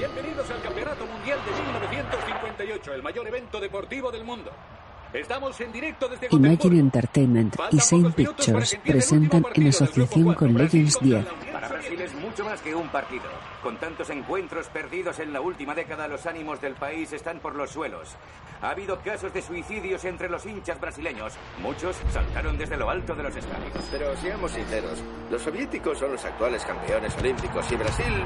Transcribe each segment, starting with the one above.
Bienvenidos al Campeonato Mundial de 1958, el mayor evento deportivo del mundo. Estamos en directo desde Imagine Gotemburgo. Entertainment y Same Pictures presentan en asociación con Legends 10 Para Brasil es mucho más que un partido. Con tantos encuentros perdidos en la última década, los ánimos del país están por los suelos. Ha habido casos de suicidios entre los hinchas brasileños. Muchos saltaron desde lo alto de los estadios. Pero seamos sinceros, los soviéticos son los actuales campeones olímpicos y Brasil...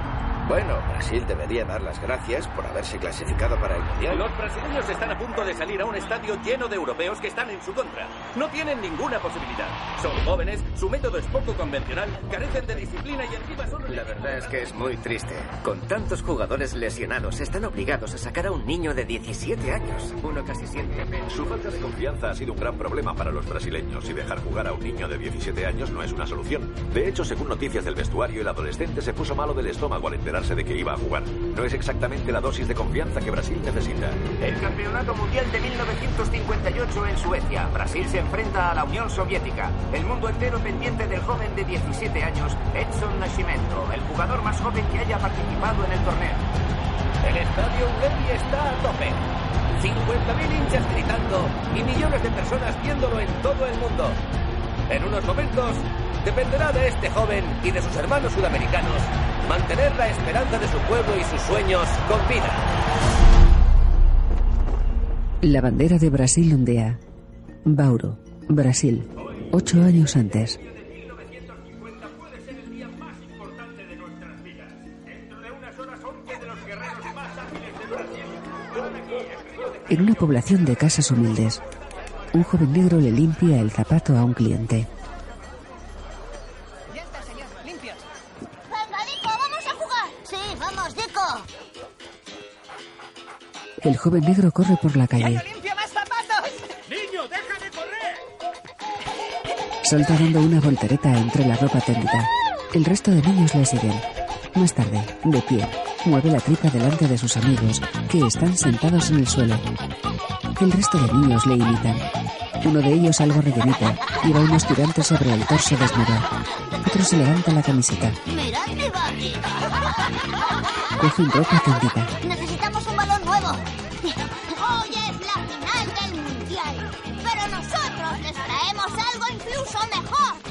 Bueno, Brasil debería dar las gracias por haberse clasificado para el Mundial. Los brasileños están a punto de salir a un estadio lleno de europeos que están en su contra. No tienen ninguna posibilidad. Son jóvenes, su método es poco convencional, carecen de disciplina y encima son... La verdad es que es muy triste. Con tantos jugadores lesionados, están obligados a sacar a un niño de 17 años. Uno casi siente. Su falta de confianza ha sido un gran problema para los brasileños y dejar jugar a un niño de 17 años no es una solución. De hecho, según noticias del vestuario, el adolescente se puso malo del estómago al enterarse de que iba a jugar. No es exactamente la dosis de confianza que Brasil necesita. El Campeonato Mundial de 1958 en Suecia. Brasil se enfrenta a la Unión Soviética. El mundo entero pendiente del joven de 17 años, Edson Nascimento, el jugador más joven que haya participado en el torneo. El estadio Ullevi está a tope. 50.000 hinchas gritando y millones de personas viéndolo en todo el mundo. En unos momentos dependerá de este joven y de sus hermanos sudamericanos mantener la esperanza de su pueblo y sus sueños con vida. La bandera de Brasil ondea. Bauro, Brasil. Ocho años antes. En una población de casas humildes, un joven negro le limpia el zapato a un cliente. Venga, Dico, vamos a jugar. Sí, vamos, Dico. El joven negro corre por la calle. ¡Limpia más zapatos! ¡Niño, deja de correr! Salta dando una voltereta entre la ropa tendida. El resto de niños le siguen. Más tarde, de pie, mueve la tripa delante de sus amigos, que están sentados en el suelo. El resto de niños le imitan. Uno de ellos, algo rellenito, lleva unos tirantes sobre el torso desnudo. Otro se levanta la camiseta. Mirad mi. Coge un ropa tendida. Necesitamos un balón nuevo. Hoy es la final del mundial. Pero nosotros les traemos algo incluso mejor.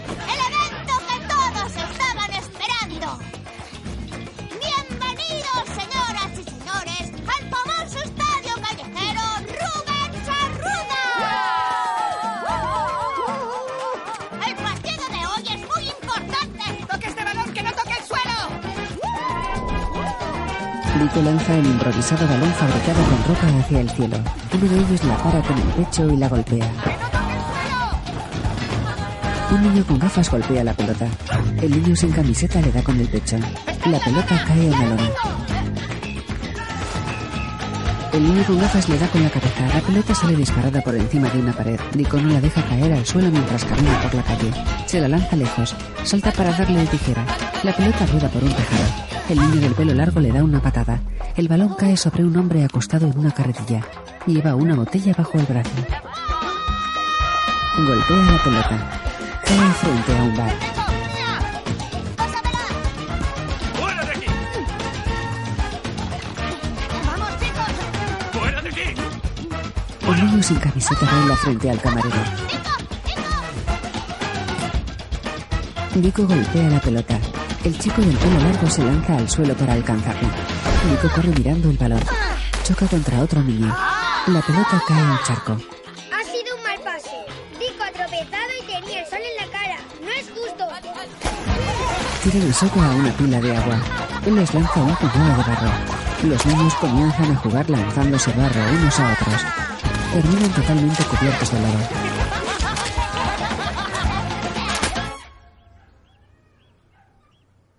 Nico lanza el improvisado balón fabricado con ropa hacia el cielo. Uno de ellos la para con el pecho y la golpea. Un niño con gafas golpea la pelota. El niño sin camiseta le da con el pecho. La pelota cae en la lona. El niño con gafas le da con la cabeza. La pelota sale disparada por encima de una pared. Nico no la deja caer al suelo mientras camina por la calle. Se la lanza lejos. Salta para darle de tijera. La pelota rueda por un tejado. El niño del pelo largo le da una patada. El balón cae sobre un hombre acostado en una carretilla. Lleva una botella bajo el brazo. Golpea la pelota. Cae frente a un bar. ¡Fuera de aquí! ¡Vamos, chicos! ¡Fuera de aquí! Un niño sin camiseta baila frente al camarero. Nico golpea la pelota. El chico del pelo largo se lanza al suelo para alcanzarlo. Nico corre mirando el balón. Choca contra otro niño. La pelota cae al charco. Ha sido un mal pase. Dico ha tropezado y tenía el sol en la cara. No es justo. Tiran el soco a una pila de agua. Él les lanza un puñado de barro. Los niños comienzan a jugar lanzándose barro unos a otros. Terminan totalmente cubiertos de lodo.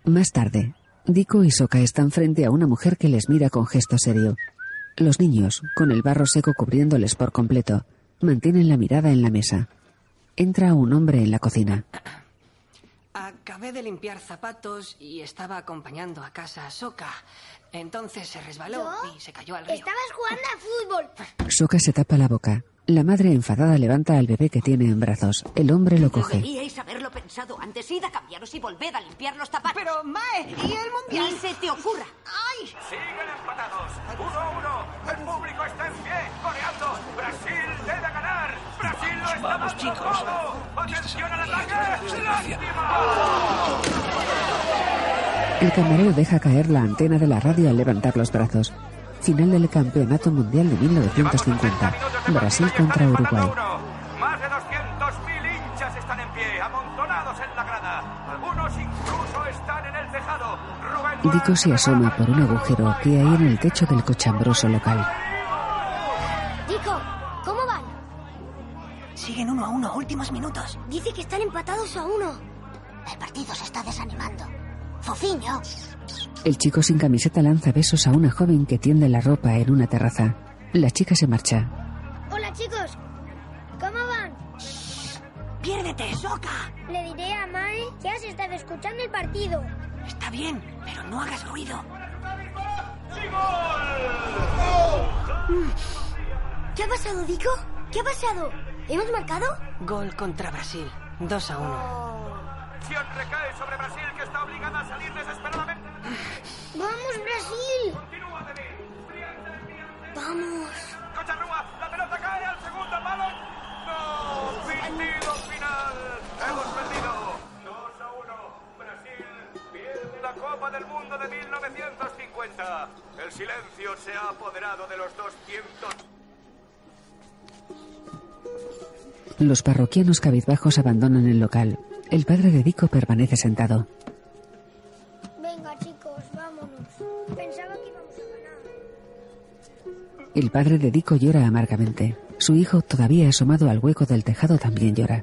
Más tarde, Dico y Soka están frente a una mujer que les mira con gesto serio. Los niños, con el barro seco cubriéndoles por completo, mantienen la mirada en la mesa. Entra un hombre en la cocina. Acabé de limpiar zapatos y estaba acompañando a casa a Soka. Entonces se resbaló y se cayó al río. Estabas jugando a fútbol. Soka se tapa la boca. La madre enfadada levanta al bebé que tiene en brazos. El hombre lo coge. Deberíais haberlo pe- pensado antes. Id a cambiaros y volved a limpiar los zapatos. Pero, Mae, ¿y el mundial? Ni se te ocurra. ¡Ay! Siguen empatados. 1-1. El público está en pie, coreando. Brasil debe ganar. Brasil lo está Vamos, chicos. todo. Atención al ataque. ¡Lástima! El camarero deja caer la antena de la radio al levantar los brazos. Final del Campeonato Mundial de 1950. Brasil contra Uruguay. Más de 200.000 hinchas están en pie, amontonados en la grada. Algunos incluso están en el tejado. Rubén Dico se asoma por un agujero que hay en el techo del cochambroso local. Dico, ¿cómo van? Siguen uno a uno, últimos minutos. Dice que están empatados a uno. El partido se está desanimando. Fofiño. El chico sin camiseta lanza besos a una joven que tiende la ropa en una terraza. La chica se marcha. Hola, chicos. ¿Cómo van? ¡Piérdete, Soca! Le diré a Mae que has estado escuchando el partido. Está bien, pero no hagas ruido. ¿Qué ha pasado, Dico? ¿Qué ha pasado? ¿Hemos marcado? Gol contra Brasil. 2 a 1. Acción recae sobre Brasil Los parroquianos cabizbajos abandonan el local. El padre de Dico permanece sentado. Venga, chicos, vámonos. Pensaba que íbamos a ganar. El padre de Dico llora amargamente. Su hijo, todavía asomado al hueco del tejado, también llora.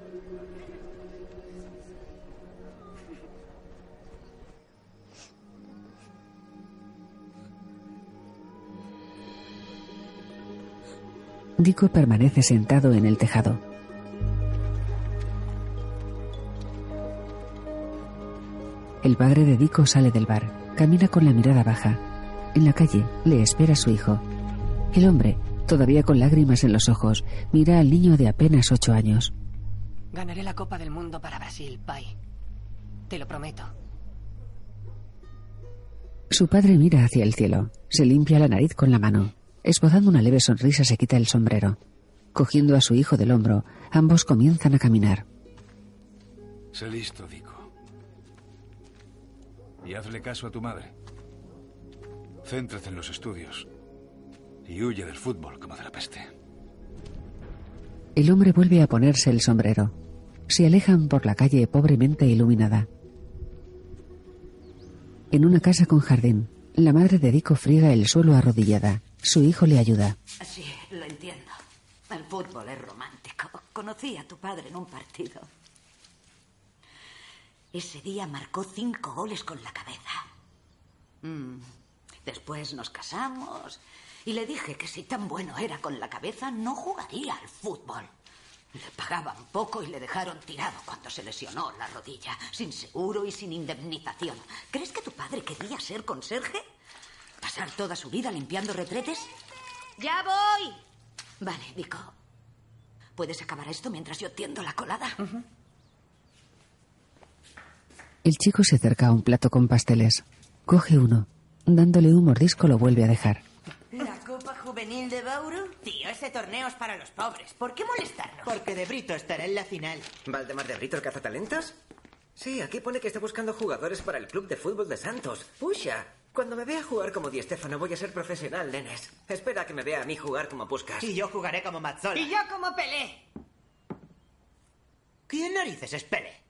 Dico permanece sentado en el tejado. El padre de Dico sale del bar. Camina con la mirada baja. En la calle le espera su hijo. El hombre, todavía con lágrimas en los ojos, mira al niño de apenas ocho años. Ganaré la Copa del Mundo para Brasil, Pai. Te lo prometo. Su padre mira hacia el cielo. Se limpia la nariz con la mano. Esbozando una leve sonrisa se quita el sombrero. Cogiendo a su hijo del hombro, ambos comienzan a caminar. Sé listo, Dico. Y hazle caso a tu madre. Céntrate en los estudios. Y huye del fútbol como de la peste. El hombre vuelve a ponerse el sombrero. Se alejan por la calle pobremente iluminada. En una casa con jardín, la madre de Dico friega el suelo arrodillada. Su hijo le ayuda. Sí, lo entiendo. El fútbol es romántico. Conocí a tu padre en un partido. Ese día marcó cinco goles con la cabeza. Mm. Después nos casamos y le dije que si tan bueno era con la cabeza, no jugaría al fútbol. Le pagaban poco y le dejaron tirado cuando se lesionó la rodilla, sin seguro y sin indemnización. ¿Crees que tu padre quería ser conserje? ¿Pasar toda su vida limpiando retretes? ¡Ya voy! Vale, Dico. ¿Puedes acabar esto mientras yo tiendo la colada? El chico se acerca a un plato con pasteles. Coge uno. Dándole un mordisco lo vuelve a dejar. ¿La Copa Juvenil de Bauru? Tío, ese torneo es para los pobres. ¿Por qué molestarnos? Porque De Brito estará en la final. ¿Valdemar de Brito el cazatalentos? Sí, aquí pone que está buscando jugadores para el club de fútbol de Santos. Pucha, cuando me vea jugar como Di Stefano voy a ser profesional, nenes. Espera que me vea a mí jugar como Puskas. Y yo jugaré como Mazzola. Y yo como Pelé. ¿Quién narices es Pele?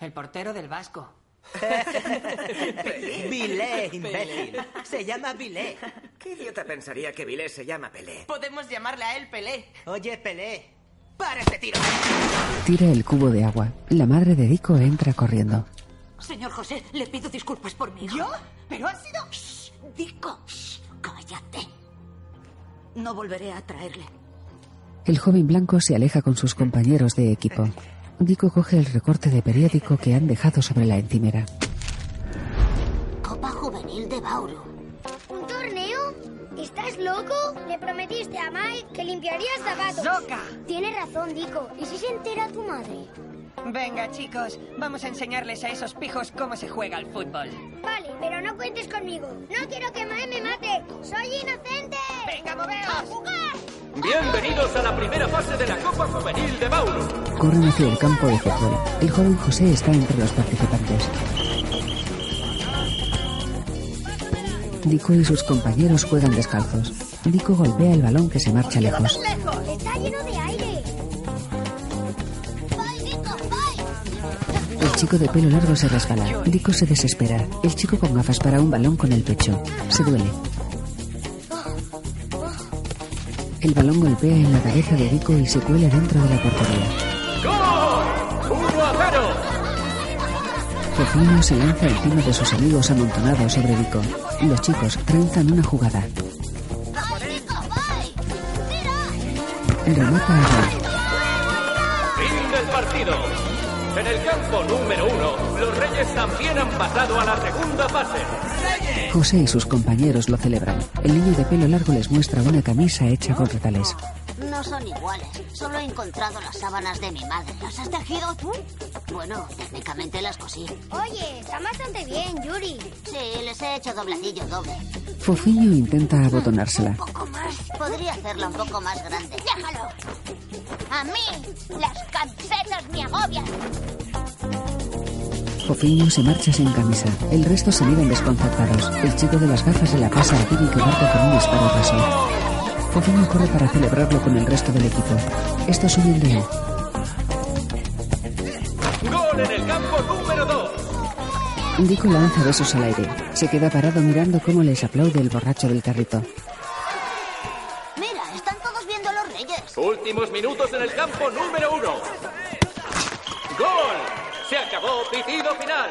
El portero del Vasco. Vilé, imbécil. Se llama Vilé. ¿Qué idiota pensaría que Vilé se llama Pelé? Podemos llamarle a él Pelé. Oye, Pelé. ¡Para este tiro! Tira el cubo de agua. La madre de Dico entra corriendo. Señor José, le pido disculpas por hijo. ¿Yo? ¿Pero ha sido...? Shh, Dico, shh, cállate. No volveré a traerle. El joven blanco se aleja con sus compañeros de equipo. Dico coge el recorte de periódico que han dejado sobre la encimera. Copa Juvenil de Bauru. ¿Un torneo? ¿Estás loco? Le prometiste a Mike que limpiarías zapatos. ¡Zoca! Tienes razón, Dico. ¿Y si se entera tu madre? Venga, chicos, vamos a enseñarles a esos pijos cómo se juega al fútbol. Vale, pero no cuentes conmigo. No quiero que Mae me mate. ¡Soy inocente! ¡Venga, moveos! jugar! Bienvenidos a la primera fase de la Copa Juvenil de Bauru. Corren hacia el campo de fútbol. El joven José está entre los participantes. Dico y sus compañeros juegan descalzos. Dico golpea el balón que se marcha lejos. Está lleno de aire. El chico de pelo largo se resbala. Dico se desespera. El chico con gafas para un balón con el pecho. Se duele. El balón golpea en la cabeza de Dico y se cuela dentro de la portería. ¡Gol! ¡Uno a cero! Fofino se lanza encima de sus amigos amontonados sobre Dico. Los chicos trenzan una jugada. Remata a gol. Fin del partido. En el campo número uno, los Reyes también han pasado a la segunda fase. José y sus compañeros lo celebran. El niño de pelo largo les muestra una camisa hecha con retales. No son iguales. Solo he encontrado las sábanas de mi madre. ¿Las has tejido tú? Bueno, técnicamente las cosí. Oye, está bastante bien, Yuri. Sí, les he hecho dobladillo doble. Fofiño intenta abotonársela. Un poco más. Podría hacerla un poco más grande. ¡Déjalo! A mí, las camisetas me agobian. Fofiño se marcha sin camisa. El resto se miran desconcertados. El chico de las gafas se la pasa a Tibi que marca con un espadadrazo. Fofiño corre para celebrarlo con el resto del equipo. Estos huyen de él. ¡Gol en el campo número dos! Dico lanza besos al aire. Se queda parado mirando cómo les aplaude el borracho del carrito. Mira, están todos viendo a los Reyes. Últimos minutos en el campo número uno. ¡Gol! Se acabó, pitido final.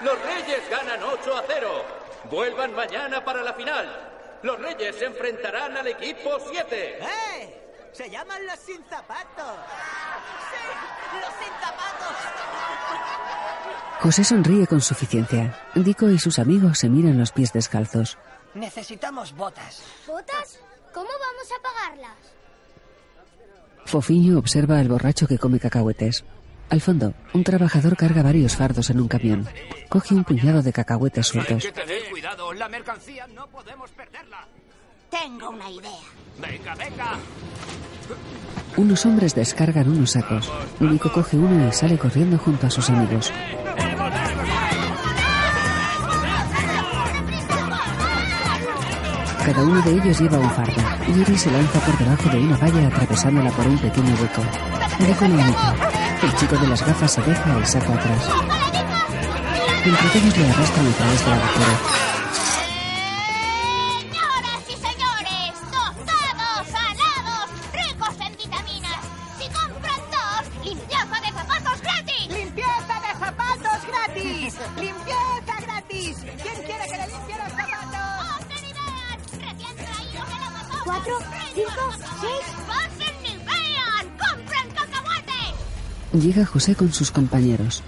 Los Reyes ganan 8 a 0. Vuelvan mañana para la final. Los Reyes se enfrentarán al equipo 7. ¡Eh! Se llaman los sin zapatos. ¡Sí! ¡Los sin zapatos! José sonríe con suficiencia. Dico y sus amigos se miran los pies descalzos. Necesitamos botas. ¿Botas? ¿Cómo vamos a pagarlas? Fofiño observa al borracho que come cacahuetes. Al fondo, un trabajador carga varios fardos en un camión. Coge un puñado de cacahuetes sueltos. tener cuidado, la mercancía no podemos perderla. Tengo una idea. Venga, venga. Unos hombres descargan unos sacos. Dico coge uno y sale corriendo junto a sus amigos. Cada uno de ellos lleva un fardo. Yuri se lanza por debajo de una valla atravesándola por un pequeño hueco. Lo imita. El chico de las gafas se deja el saco atrás. Entre todos le arrastran a través de la. Llega José con sus compañeros.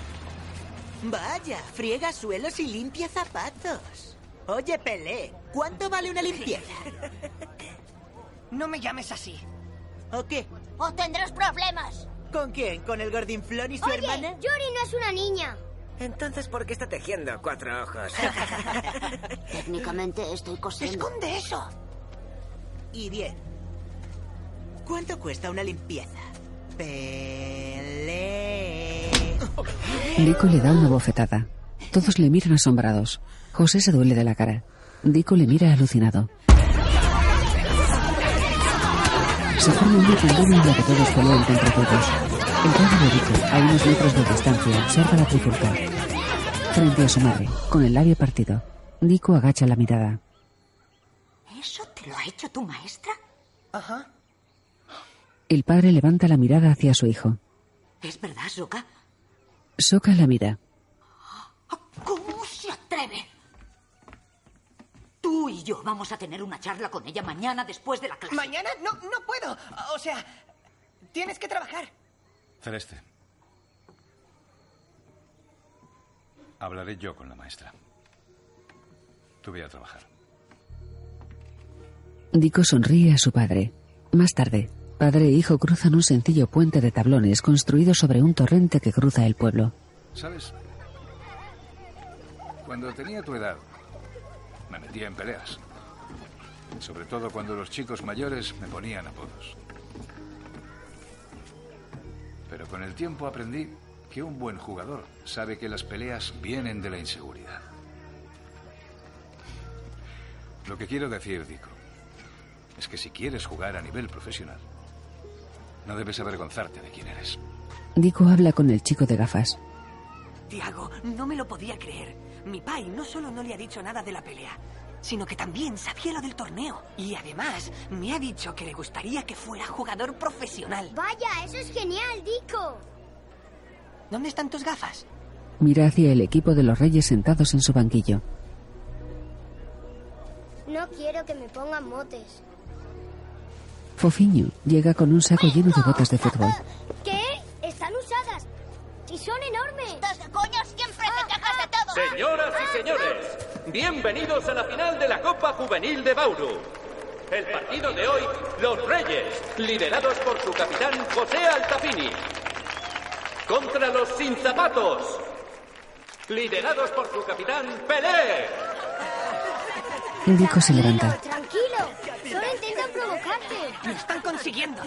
Vaya, friega suelos y limpia zapatos. Oye, Pelé, ¿cuánto vale una limpieza? No me llames así. ¿O qué? ¡O tendrás problemas! ¿Con quién? ¿Con el gordinflón y su Oye, hermana? Yuri no es una niña. Entonces, ¿por qué está tejiendo cuatro ojos? Técnicamente estoy cosiendo. ¡Esconde eso! Y bien. ¿Cuánto cuesta una limpieza? Dico le da una bofetada. Todos le miran asombrados. José se duele de la cara. Dico le mira alucinado. Se forma una pandemia en la que todos pelean contra todos. El padre de Dico, a unos metros de distancia, observa la trifulca. Frente a su madre, con el labio partido, Dico agacha la mirada. ¿Eso te lo ha hecho tu maestra? Ajá. El padre levanta la mirada hacia su hijo. ¿Es verdad, Soka? Soca la mira. ¿Cómo se atreve? Tú y yo vamos a tener una charla con ella mañana después de la clase. ¿Mañana? No, no puedo. O sea, tienes que trabajar. Celeste. Hablaré yo con la maestra. Tú ve a trabajar. Dico sonríe a su padre. Más tarde, Padre e hijo cruzan un sencillo puente de tablones construido sobre un torrente que cruza el pueblo. ¿Sabes? Cuando tenía tu edad, me metía en peleas. Sobre todo cuando los chicos mayores me ponían apodos. Pero con el tiempo aprendí que un buen jugador sabe que las peleas vienen de la inseguridad. Lo que quiero decir, Dico, es que si quieres jugar a nivel profesional, no debes avergonzarte de quién eres. Dico habla con el chico de gafas. Tiago, no me lo podía creer. Mi pai no solo no le ha dicho nada de la pelea, sino que también sabía lo del torneo. Y además, me ha dicho que le gustaría que fuera jugador profesional. Vaya, eso es genial, Dico. ¿Dónde están tus gafas? Mira hacia el equipo de los reyes sentados en su banquillo. No quiero que me pongan motes. Fofiño llega con un saco lleno de botas de fútbol. ¿Qué? Están usadas. Y son enormes. ¿Estás de coña? Siempre te quejas de todo. Señoras y señores, bienvenidos a la final de la Copa Juvenil de Bauru. El partido de hoy, los Reyes, liderados por su capitán José Altafini. Contra los Sin Zapatos, liderados por su capitán Pelé. Dico se levanta. Tranquilo. Solo intentan provocarte. ¡Lo están consiguiendo!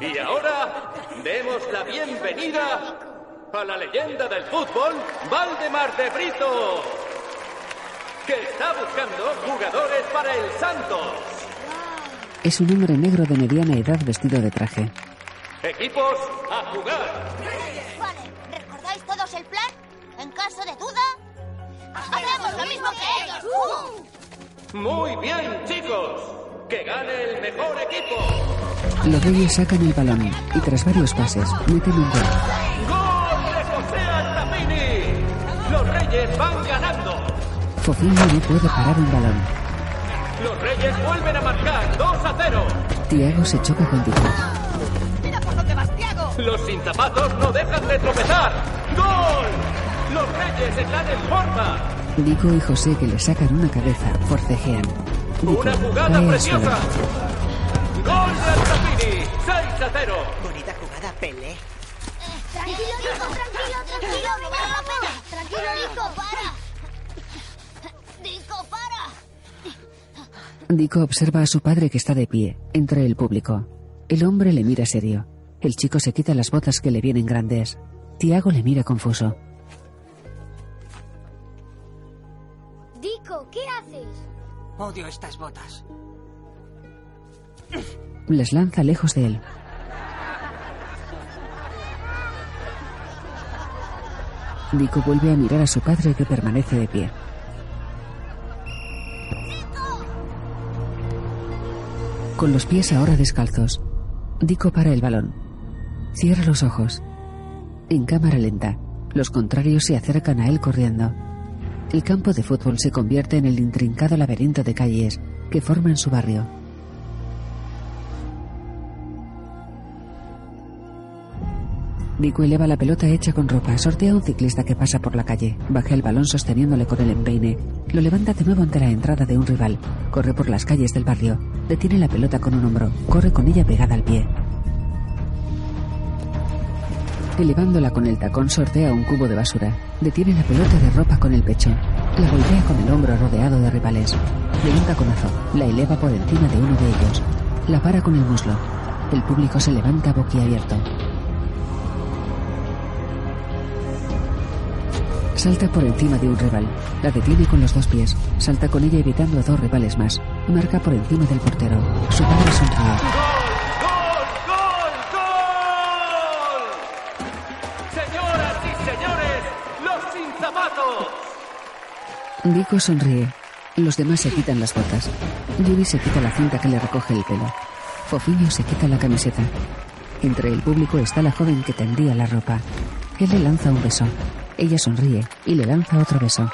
Y ahora, demos la bienvenida a la leyenda del fútbol, Valdemar de Brito, que está buscando jugadores para el Santos. Es un hombre negro de mediana edad vestido de traje. Equipos a jugar. Vale, ¿recordáis todos el plan? En caso de duda, hacemos lo mismo que ellos. ¡Uh! Muy bien, chicos. Que gane el mejor equipo. Los reyes sacan el balón y tras varios pases meten un gol. ¡Gol de José Altafini! Los Reyes van ganando. Fofiño no puede parar un balón. Los Reyes vuelven a marcar 2 a 0. Tiago se choca con Dico. ¡Mira por dónde vas, Tiago! Los sin zapatos no dejan de tropezar. ¡Gol! Los Reyes están en forma. Dico y José, que le sacan una cabeza, forcejean. Dico Una jugada preciosa. ¡Gol de Altafini! 6 a 0. Bonita jugada, Pelé. Tranquilo, Dico, tranquilo, tranquilo. Vale la pena. Tranquilo, Dico, para. Dico, para. Dico observa a su padre que está de pie, entre el público. El hombre le mira serio. El chico se quita las botas que le vienen grandes. Tiago le mira confuso. Dico, ¿qué haces? Odio estas botas. Les lanza lejos de él. Dico vuelve a mirar a su padre que permanece de pie. Con los pies ahora descalzos, Dico para el balón. Cierra los ojos. En cámara lenta, los contrarios se acercan a él corriendo. El campo de fútbol se convierte en el intrincado laberinto de calles que forman su barrio. Dico eleva la pelota hecha con ropa, sortea a un ciclista que pasa por la calle, baja el balón sosteniéndole con el empeine, lo levanta de nuevo ante la entrada de un rival, corre por las calles del barrio, detiene la pelota con un hombro, corre con ella pegada al pie. Elevándola con el tacón sortea un cubo de basura, detiene la pelota de ropa con el pecho, la golpea con el hombro rodeado de rivales, de un taconazo, la eleva por encima de uno de ellos, la para con el muslo. El público se levanta boquiabierto. Salta por encima de un rival. La detiene con los dos pies. Salta con ella evitando a dos rivales más. Marca por encima del portero. Su padre sonríe. Dico sonríe. Los demás se quitan las botas. Yuri se quita la cinta que le recoge el pelo. Fofiño se quita la camiseta. Entre el público está la joven que tendría la ropa. Él le lanza un beso. Ella sonríe y le lanza otro beso.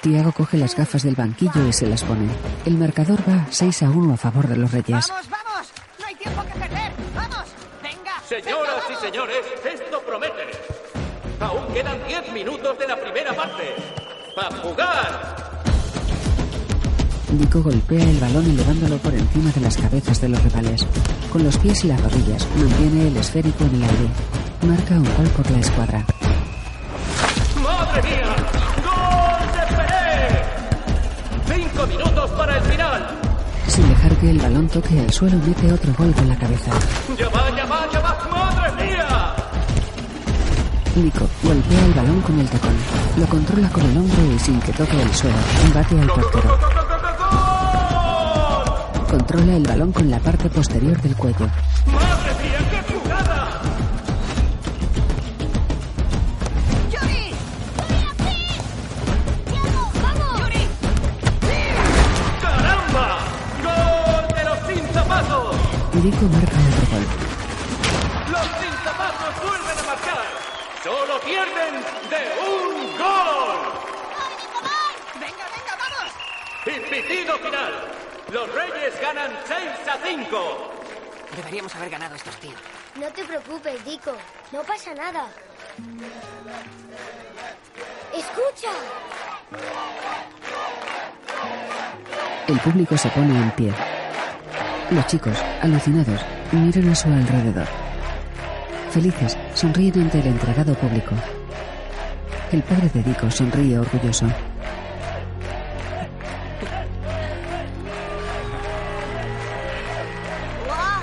Tiago coge las gafas del banquillo y se las pone. El marcador va 6 a 1 a favor de los Reyes. ¡Vamos, vamos! ¡No hay tiempo que perder! ¡Vamos! ¡Venga! Señoras y señores, esto promete. Aún quedan 10 minutos de la primera parte. ¡A jugar! Dico golpea el balón elevándolo por encima de las cabezas de los rivales. Con los pies y las rodillas mantiene el esférico en el aire. Marca un gol por la escuadra. ¡Madre mía! ¡Gol de Pelé! ¡Cinco minutos para el final! Sin dejar que el balón toque el suelo, mete otro gol con la cabeza. ¡Ya va, Nico golpea el balón con el tacón. Lo controla con el hombro y sin que toque el suelo, bate al portero. Controla el balón con la parte posterior del cuello. ¡Madre mía, qué jugada! ¡Yuri! ¡Vamos! ¡Yuri! ¡Caramba! ¡Gol de los sin zapatos! Nico marca otro gol. ¡Los sin zapatos vuelven a marcar! ¡Solo pierden de un gol! ¡Venga, venga, vamos! ¡Y pitido final! ¡Los Reyes ganan 6 a 5! Deberíamos haber ganado estos tiros. No te preocupes, Dico. No pasa nada. ¡Escucha! El público se pone en pie. Los chicos, alucinados, miran a su alrededor. Felices, sonríen ante el entregado público. El padre de Dico sonríe orgulloso. ¡Wow!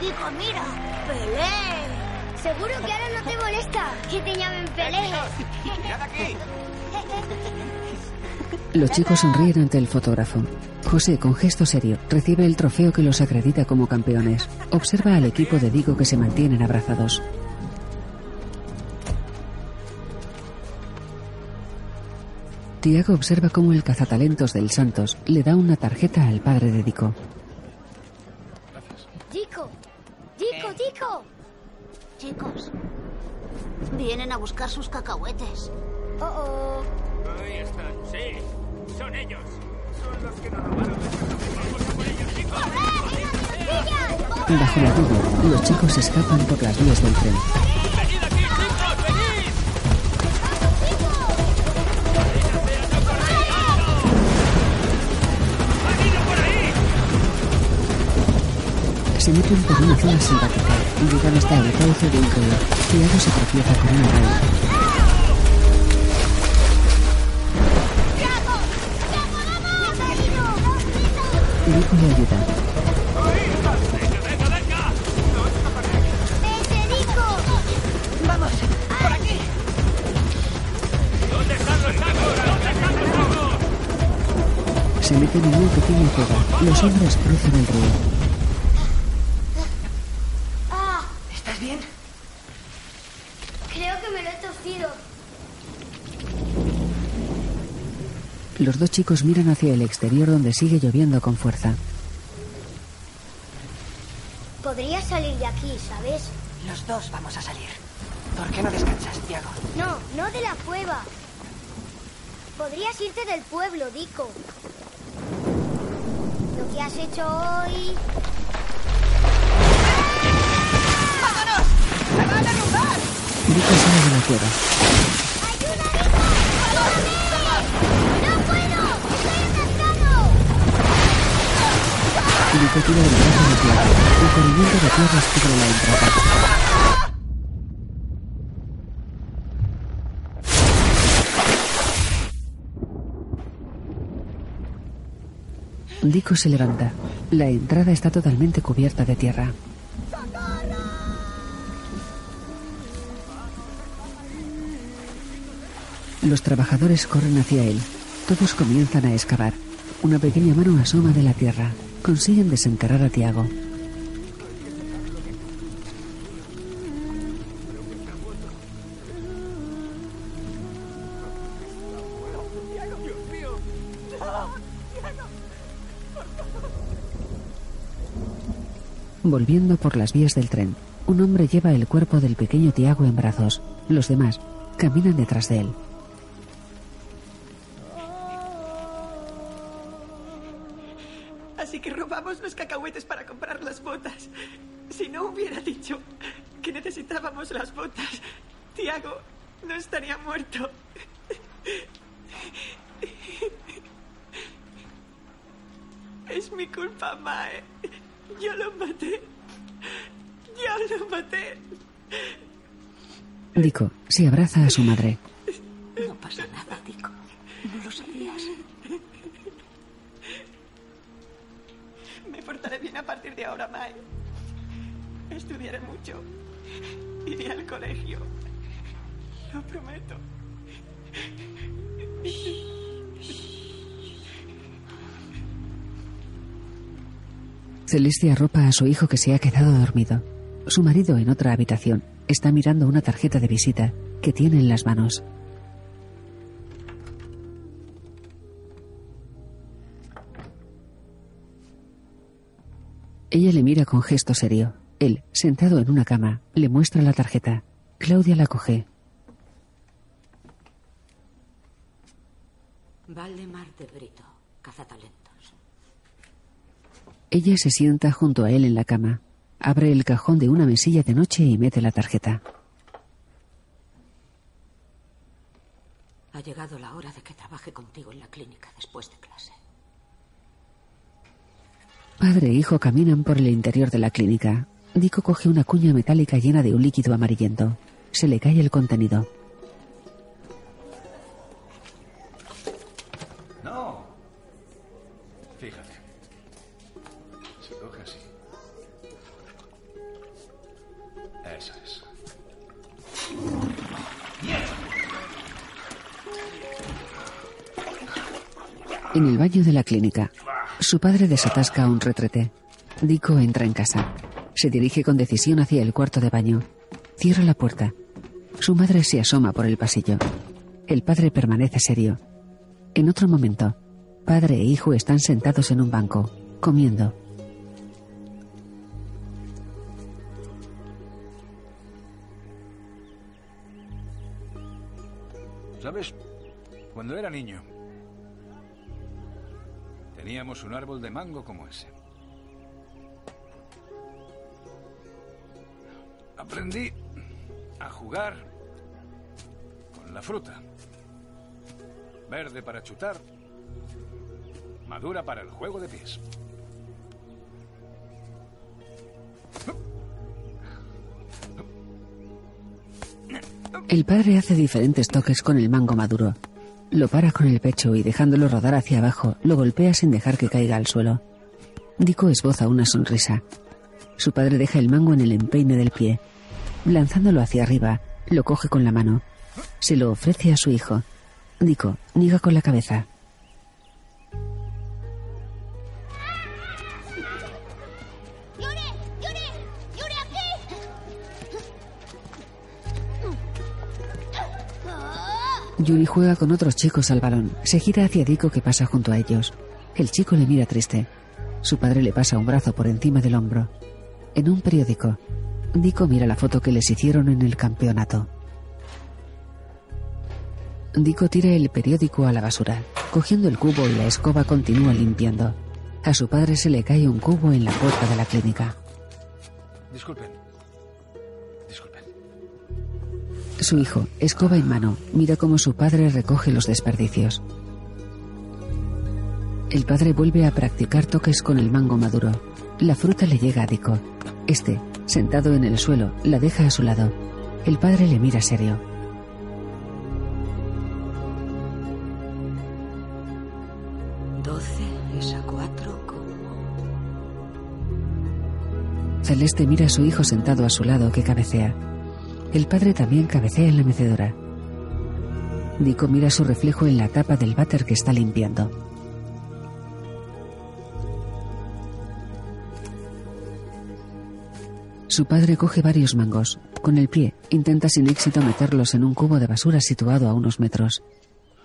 Dico, mira, Pelé. Seguro que ahora no te molesta que te llamen Pelé. Los chicos sonríen ante el fotógrafo. José, con gesto serio, recibe el trofeo que los acredita como campeones. Observa al equipo de Digo que se mantienen abrazados. Tiago observa cómo el cazatalentos del Santos le da una tarjeta al padre de Dico. Dico, Dico, Dico. Chicos, vienen a buscar sus cacahuetes. Oh, oh. Ahí están, sí. Son ellos. Bajo la lluvia, los chicos escapan por las vías del tren. Se meten por una zona simpática. Llegan hasta el cauce de un río. Tiago se tropieza con una raya. Nico le ayuda. ¡Vete, Dico! ¡Vamos! ¡Por aquí! ¿Dónde están los tacos? ¿Dónde están los tacos? Se meten en una pequeña cueva. Los hombres cruzan el río. ¡Ah! ¿Estás bien? Creo que me lo he torcido. Los dos chicos miran hacia el exterior donde sigue lloviendo con fuerza. Podría salir de aquí, ¿sabes? Los dos vamos a salir. ¿Por qué no descansas, Tiago? No, no de la cueva. Podrías irte del pueblo, Dico. Lo que has hecho hoy... ¡Vámonos! ¡Me van a derrumbar! Nico sale de la cueva. Tira del brazo de de tierras cubre la entrada. Dico se levanta. La entrada está totalmente cubierta de tierra. Los trabajadores corren hacia él. Todos comienzan a excavar. Una pequeña mano asoma de la tierra. Consiguen desenterrar a Tiago. Volviendo por las vías del tren, un hombre lleva el cuerpo del pequeño Tiago en brazos. Los demás caminan detrás de él. Que robamos los cacahuetes para comprar las botas. Si no hubiera dicho que necesitábamos las botas, Tiago no estaría muerto. es mi culpa, Mae. Yo lo maté. Yo lo maté. Dico se abraza a su madre. No pasa nada, Dico. No lo sabías. Portaré bien a partir de ahora, Mae. Estudiaré mucho. Iré al colegio. Lo prometo. Celeste arropa a su hijo que se ha quedado dormido. Su marido, en otra habitación, está mirando una tarjeta de visita que tiene en las manos. Ella le mira con gesto serio. Él, sentado en una cama, le muestra la tarjeta. Claudia la coge. Valdemar de Brito, cazatalentos. Ella se sienta junto a él en la cama. Abre el cajón de una mesilla de noche y mete la tarjeta. Ha llegado la hora de que trabaje contigo en la clínica después de clase. Padre e hijo caminan por el interior de la clínica. Dico coge una cuña metálica llena de un líquido amarillento. Se le cae el contenido. No. Fíjate. Se coge así. Eso es. En el baño de la clínica, su padre desatasca un retrete. Dico entra en casa. Se dirige con decisión hacia el cuarto de baño. Cierra la puerta. Su madre se asoma por el pasillo. El padre permanece serio. En otro momento, padre e hijo están sentados en un banco, comiendo. ¿Sabes? Cuando era niño, teníamos un árbol de mango como ese. Aprendí a jugar con la fruta. Verde para chutar, madura para el juego de pies. El padre hace diferentes toques con el mango maduro. Lo para con el pecho y dejándolo rodar hacia abajo, lo golpea sin dejar que caiga al suelo. Dico esboza una sonrisa. Su padre deja el mango en el empeine del pie. Lanzándolo hacia arriba, lo coge con la mano. Se lo ofrece a su hijo. Dico niega con la cabeza. Yuri juega con otros chicos al balón. Se gira hacia Dico que pasa junto a ellos. El chico le mira triste. Su padre le pasa un brazo por encima del hombro. En un periódico, Dico mira la foto que les hicieron en el campeonato. Dico tira el periódico a la basura. Cogiendo el cubo y la escoba continúa limpiando. A su padre se le cae un cubo en la puerta de la clínica. Disculpen. Su hijo, escoba en mano, mira cómo su padre recoge los desperdicios. El padre vuelve a practicar toques con el mango maduro. La fruta le llega a Dico. Este, sentado en el suelo, la deja a su lado. El padre le mira serio. Doce es a cuatro como... Celeste mira a su hijo sentado a su lado que cabecea. El padre también cabecea en la mecedora. Dico mira su reflejo en la tapa del váter que está limpiando. Su padre coge varios mangos. Con el pie intenta sin éxito meterlos en un cubo de basura situado a unos metros.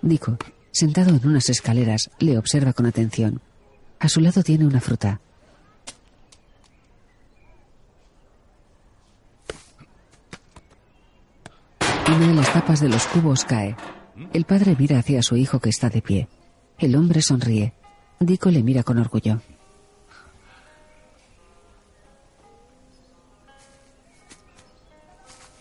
Dico, sentado en unas escaleras, le observa con atención. A su lado tiene una fruta. Una de las tapas de los cubos cae. El padre mira hacia su hijo que está de pie. El hombre sonríe. Dico le mira con orgullo.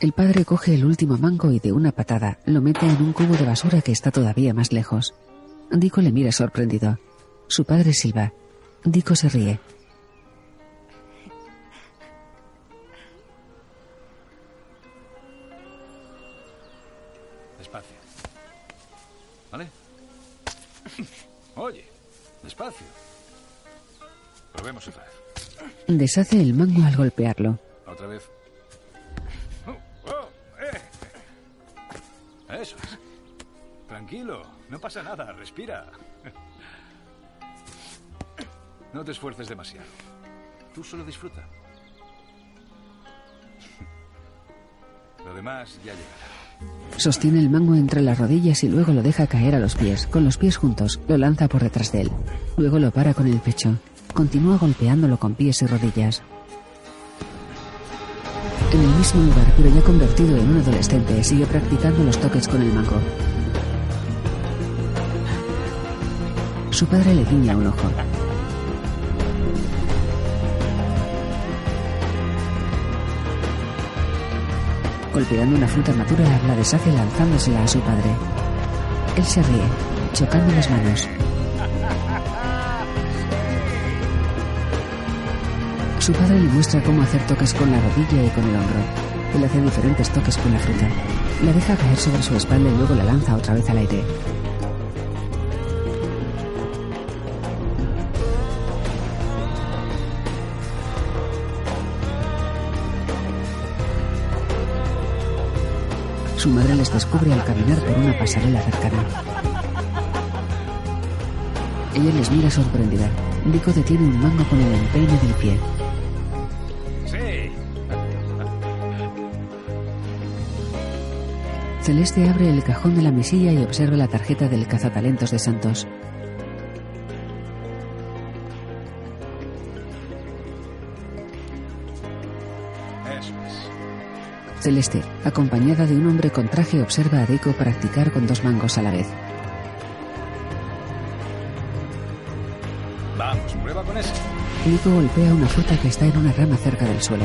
El padre coge el último mango y de una patada lo mete en un cubo de basura que está todavía más lejos. Dico le mira sorprendido. Su padre silba. Dico se ríe. Despacio. Probemos otra vez. Deshace el mango al golpearlo. Otra vez. Oh, oh, eh. Eso es. Tranquilo, no pasa nada, respira. No te esfuerces demasiado. Tú solo disfruta. Lo demás ya llegará. Sostiene el mango entre las rodillas y luego lo deja caer a los pies. Con los pies juntos, lo lanza por detrás de él. Luego lo para con el pecho. Continúa golpeándolo con pies y rodillas. En el mismo lugar, pero ya convertido en un adolescente, sigue practicando los toques con el mango. Su padre le guiña un ojo. Golpeando una fruta madura, la deshace lanzándosela a su padre. Él se ríe, chocando las manos. Su padre le muestra cómo hacer toques con la rodilla y con el hombro. Él hace diferentes toques con la fruta. La deja caer sobre su espalda y luego la lanza otra vez al aire. Su madre les descubre al caminar por una pasarela cercana. Ella les mira sorprendida. Nico detiene un mango con el empeine del pie. Sí. Celeste abre el cajón de la mesilla y observa la tarjeta del cazatalentos de Santos. Eso es. Celeste, acompañada de un hombre con traje, observa a Deco practicar con dos mangos a la vez. Vamos, prueba con eso. Nico golpea una fruta que está en una rama cerca del suelo.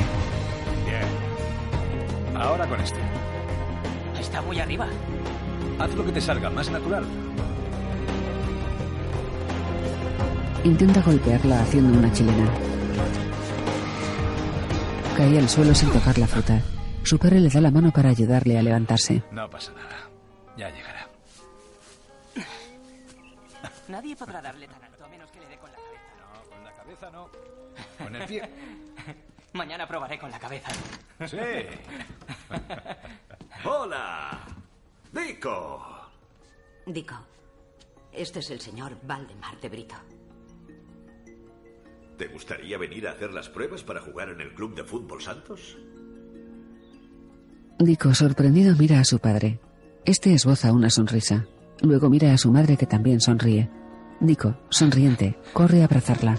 Bien. Ahora con este. Está muy arriba. Haz lo que te salga más natural. Intenta golpearla haciendo una chilena. Cae al suelo sin tocar la fruta. Su padre le da la mano para ayudarle a levantarse. No pasa nada. Ya llegará. Nadie podrá darle tan alto a menos que le dé con la cabeza. No, con la cabeza no. Con el pie. Mañana probaré con la cabeza. Sí. ¡Hola! ¡Dico! Dico, este es el señor Valdemar de Brito. ¿Te gustaría venir a hacer las pruebas para jugar en el Club de Fútbol Santos? Dico, sorprendido, mira a su padre. Este esboza una sonrisa. Luego mira a su madre que también sonríe. Dico, sonriente, corre a abrazarla.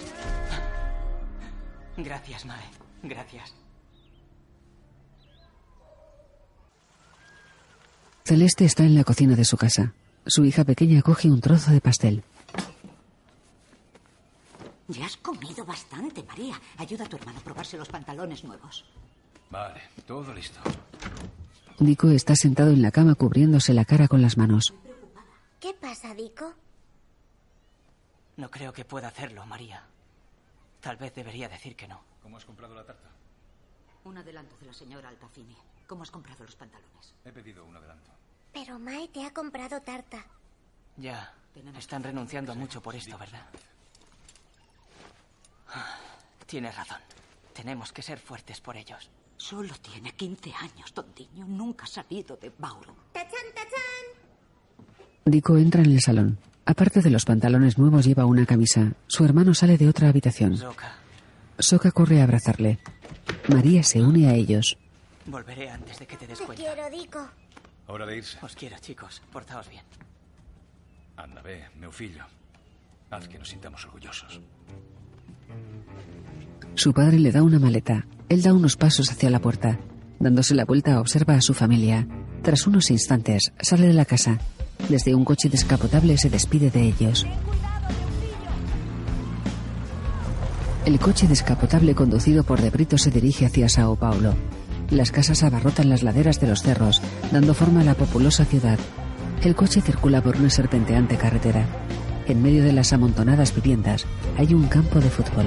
Gracias, Mae. Gracias. Celeste está en la cocina de su casa. Su hija pequeña coge un trozo de pastel. Ya has comido bastante, María. Ayuda a tu hermano a probarse los pantalones nuevos. Vale, todo listo. Dico está sentado en la cama cubriéndose la cara con las manos. ¿Qué pasa, Dico? No creo que pueda hacerlo, María. Tal vez debería decir que no. ¿Cómo has comprado la tarta? Un adelanto de la señora Altafini. ¿Cómo has comprado los pantalones? He pedido un adelanto. Pero Mae te ha comprado tarta. Ya. Están renunciando a mucho por esto, ¿verdad? Ah, Tienes razón. Tenemos que ser fuertes por ellos. Solo tiene 15 años, tontiño. Nunca ha salido de Bauro. ¡Tachán, tachán! Dico entra en el salón. Aparte de los pantalones nuevos lleva una camisa. Su hermano sale de otra habitación. Zoka, Soka corre a abrazarle. María se une a ellos. volveré antes de que te des Te cuenta. quiero, Dico. Hora de irse. Os quiero, chicos. Portaos bien. Anda, ve, meu fillo. Haz que nos sintamos orgullosos. Su padre le da una maleta. Él da unos pasos hacia la puerta. Dándose la vuelta observa a su familia. Tras unos instantes, sale de la casa. Desde un coche descapotable se despide de ellos. El coche descapotable conducido por De Brito se dirige hacia Sao Paulo. Las casas abarrotan las laderas de los cerros, dando forma a la populosa ciudad. El coche circula por una serpenteante carretera. En medio de las amontonadas viviendas hay un campo de fútbol.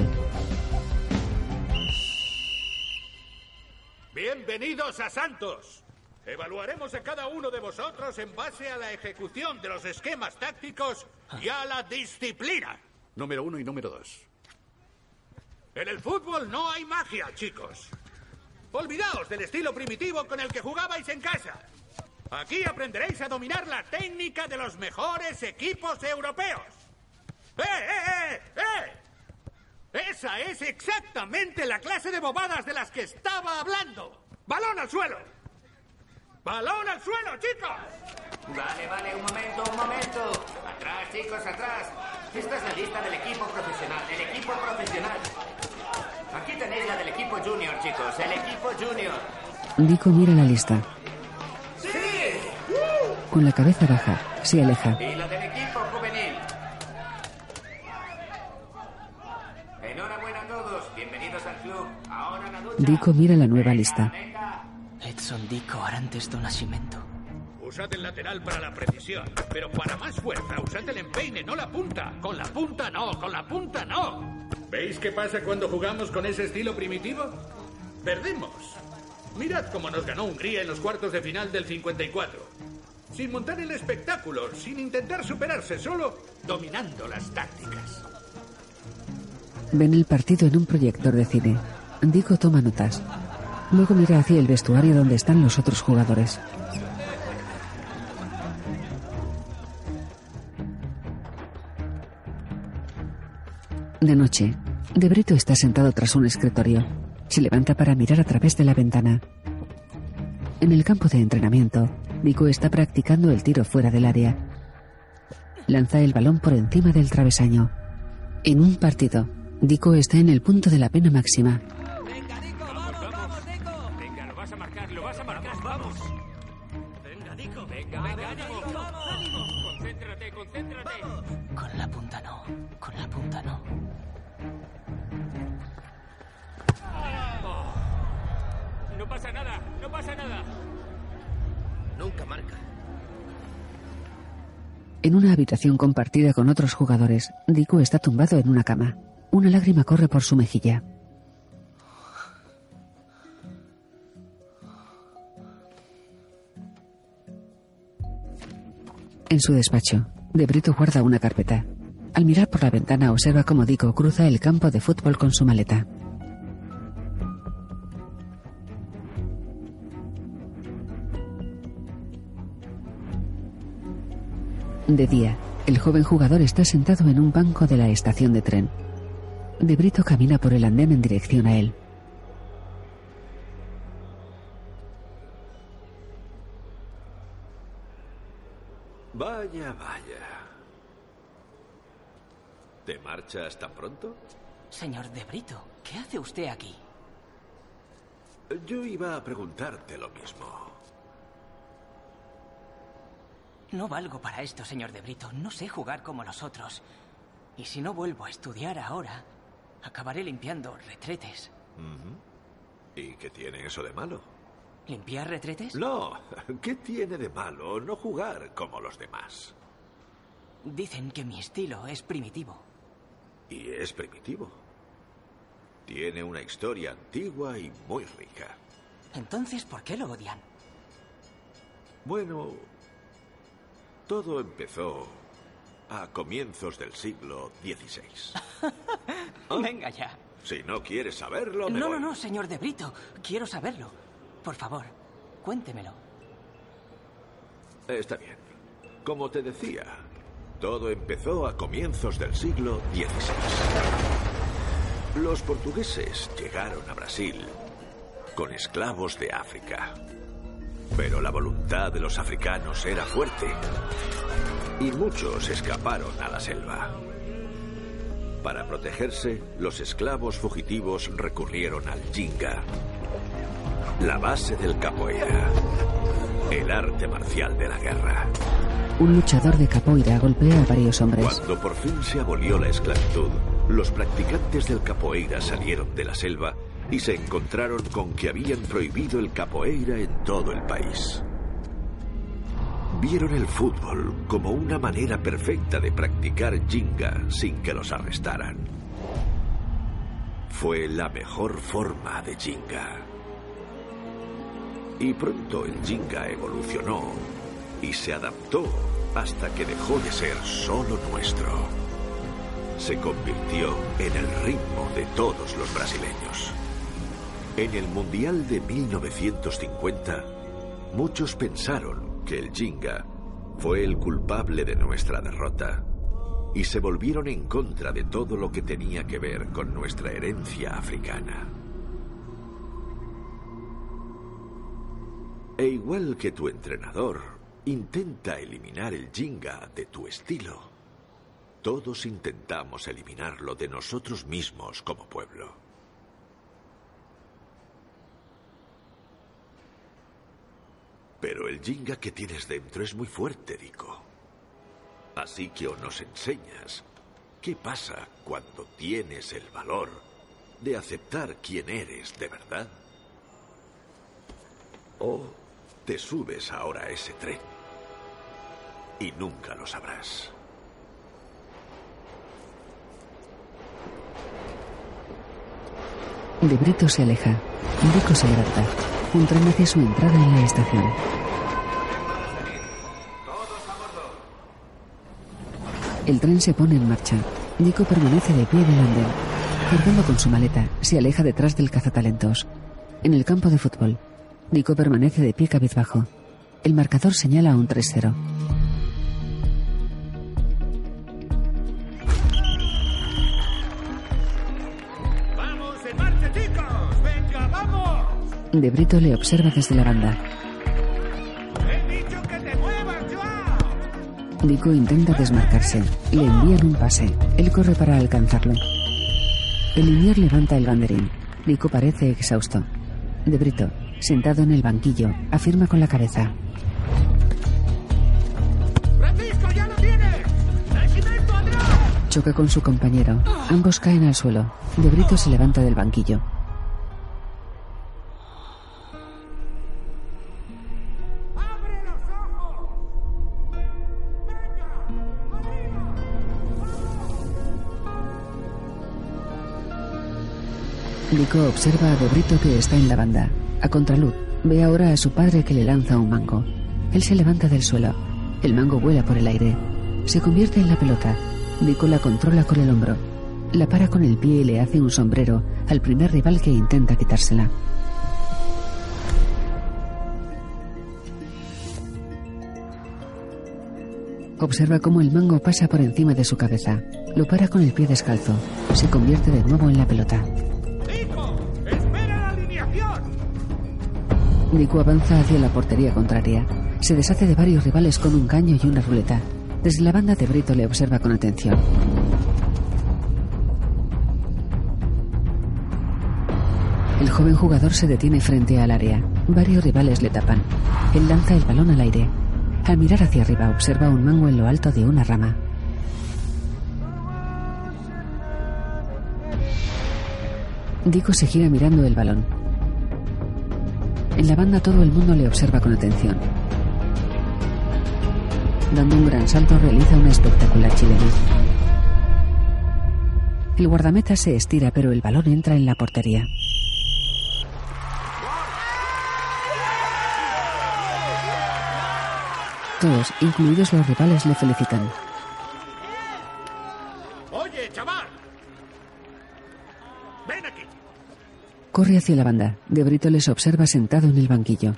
Bienvenidos a Santos. Evaluaremos a cada uno de vosotros en base a la ejecución de los esquemas tácticos y a la disciplina. Número uno y número dos. En el fútbol no hay magia, chicos. Olvidaos del estilo primitivo con el que jugabais en casa. Aquí aprenderéis a dominar la técnica de los mejores equipos europeos. ¡Eh, eh, eh, eh! Esa es exactamente la clase de bobadas de las que estaba hablando. ¡Balón al suelo! ¡Balón al suelo, chicos! Vale, vale, un momento, un momento. Atrás, chicos, atrás. Esta es la lista del equipo profesional, del equipo profesional. Aquí tenéis la del equipo junior, chicos, el equipo junior. Dico mira la lista. ¡Sí! Con la cabeza baja, se aleja. Y la del equipo juvenil. Enhorabuena a todos. Bienvenidos al club. Ahora la ducha. Dico mira la nueva lista. Edson Dico Arantes do Nascimento. Usad el lateral para la precisión, pero para más fuerza usad el empeine, no la punta. Con la punta no, con la punta no. ¿Veis qué pasa cuando jugamos con ese estilo primitivo? Perdemos. Mirad cómo nos ganó Hungría en los cuartos de final del 54. Sin montar el espectáculo, sin intentar superarse, solo dominando las tácticas. Ven el partido en un proyector de cine. Dico toma notas. Luego mira hacia el vestuario donde están los otros jugadores. De noche, De Brito está sentado tras un escritorio. Se levanta para mirar a través de la ventana. En el campo de entrenamiento, Dico está practicando el tiro fuera del área. Lanza el balón por encima del travesaño. En un partido, Dico está en el punto de la pena máxima. En una habitación compartida con otros jugadores, Dico está tumbado en una cama. Una lágrima corre por su mejilla. En su despacho, De Brito guarda una carpeta. Al mirar por la ventana observa cómo Dico cruza el campo de fútbol con su maleta. De día, el joven jugador está sentado en un banco de la estación de tren. De Brito camina por el andén en dirección a él. Vaya, vaya. ¿Te marchas tan pronto? Señor De Brito, ¿qué hace usted aquí? Yo iba a preguntarte lo mismo. No valgo para esto, señor De Brito. No sé jugar como los otros. Y si no vuelvo a estudiar ahora, acabaré limpiando retretes. ¿Y qué tiene eso de malo? ¿Limpiar retretes? No, ¿qué tiene de malo no jugar como los demás? Dicen que mi estilo es primitivo. Y es primitivo. Tiene una historia antigua y muy rica. Entonces, ¿por qué lo odian? Bueno, todo empezó a comienzos del siglo XVI. Venga ya. Si no quieres saberlo, me No, voy. no, no, señor De Brito. Quiero saberlo. Por favor, cuéntemelo. Está bien. Como te decía, todo empezó a comienzos del siglo XVI. Los portugueses llegaron a Brasil con esclavos de África. Pero la voluntad de los africanos era fuerte y muchos escaparon a la selva. Para protegerse, los esclavos fugitivos recurrieron al jinga, la base del capoeira, el arte marcial de la guerra. Un luchador de capoeira golpea a varios hombres. Cuando por fin se abolió la esclavitud, los practicantes del capoeira salieron de la selva y se encontraron con que habían prohibido el capoeira en todo el país. vieron el fútbol como una manera perfecta de practicar Jinga sin que los arrestaran. Fue la mejor forma de Jinga. Y pronto el Jinga evolucionó y se adaptó hasta que dejó de ser solo nuestro. Se convirtió en el ritmo de todos los brasileños. En el Mundial de 1950, muchos pensaron que el Jinga fue el culpable de nuestra derrota y se volvieron en contra de todo lo que tenía que ver con nuestra herencia africana. E igual que tu entrenador intenta eliminar el Jinga de tu estilo, todos intentamos eliminarlo de nosotros mismos como pueblo. Pero el Jinga que tienes dentro es muy fuerte, Dico. Así que o nos enseñas qué pasa cuando tienes el valor de aceptar quién eres de verdad. O te subes ahora a ese tren y nunca lo sabrás. De se aleja. Dico se levanta. Un tren hacia su entrada en la estación. El tren se pone en marcha. Dico permanece de pie en el andén. Cargando con su maleta, se aleja detrás del cazatalentos. En el campo de fútbol, Dico permanece de pie cabizbajo. El marcador señala un 3-0. De Brito le observa desde la banda. ¡He dicho que te muevas, Joao! Dico intenta desmarcarse. Le envían un pase. Él corre para alcanzarlo. El linier levanta el banderín. Dico parece exhausto. De Brito, sentado en el banquillo, afirma con la cabeza. Choca con su compañero. Ambos caen al suelo. De Brito se levanta del banquillo. Dico observa a De Brito que está en la banda. A contraluz, ve ahora a su padre que le lanza un mango. Él se levanta del suelo. El mango vuela por el aire. Se convierte en la pelota. Dico la controla con el hombro. La para con el pie y le hace un sombrero al primer rival que intenta quitársela. Observa cómo el mango pasa por encima de su cabeza. Lo para con el pie descalzo. Se convierte de nuevo en la pelota. Diku avanza hacia la portería contraria. Se deshace de varios rivales con un caño y una ruleta. Desde la banda de Brito le observa con atención. El joven jugador se detiene frente al área. Varios rivales le tapan. Él lanza el balón al aire. Al mirar hacia arriba observa un mango en lo alto de una rama. Dico se gira mirando el balón. En la banda todo el mundo le observa con atención. Dando un gran salto realiza una espectacular chilena. El guardameta se estira pero el balón entra en la portería. Todos, incluidos los rivales, le felicitan. Corre hacia la banda. De Brito les observa sentado en el banquillo.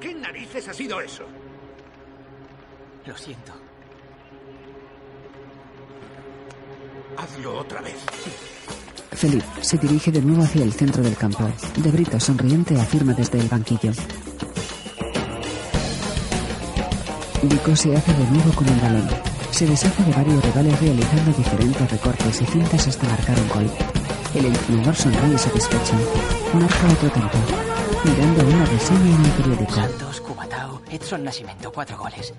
¿Qué narices ha sido eso? Lo siento. Hazlo otra vez. Felipe se dirige de nuevo hacia el centro del campo. De Brito, sonriente, afirma desde el banquillo. Dico se hace de nuevo con el balón. Se deshace de varios rivales realizando diferentes recortes y cintas hasta marcar un gol. El entrenador sonríe satisfecho. Marca otro tanto. Mirando una reseña en el periódico. Santos, Cubatao, Edson Nascimento, cuatro goles.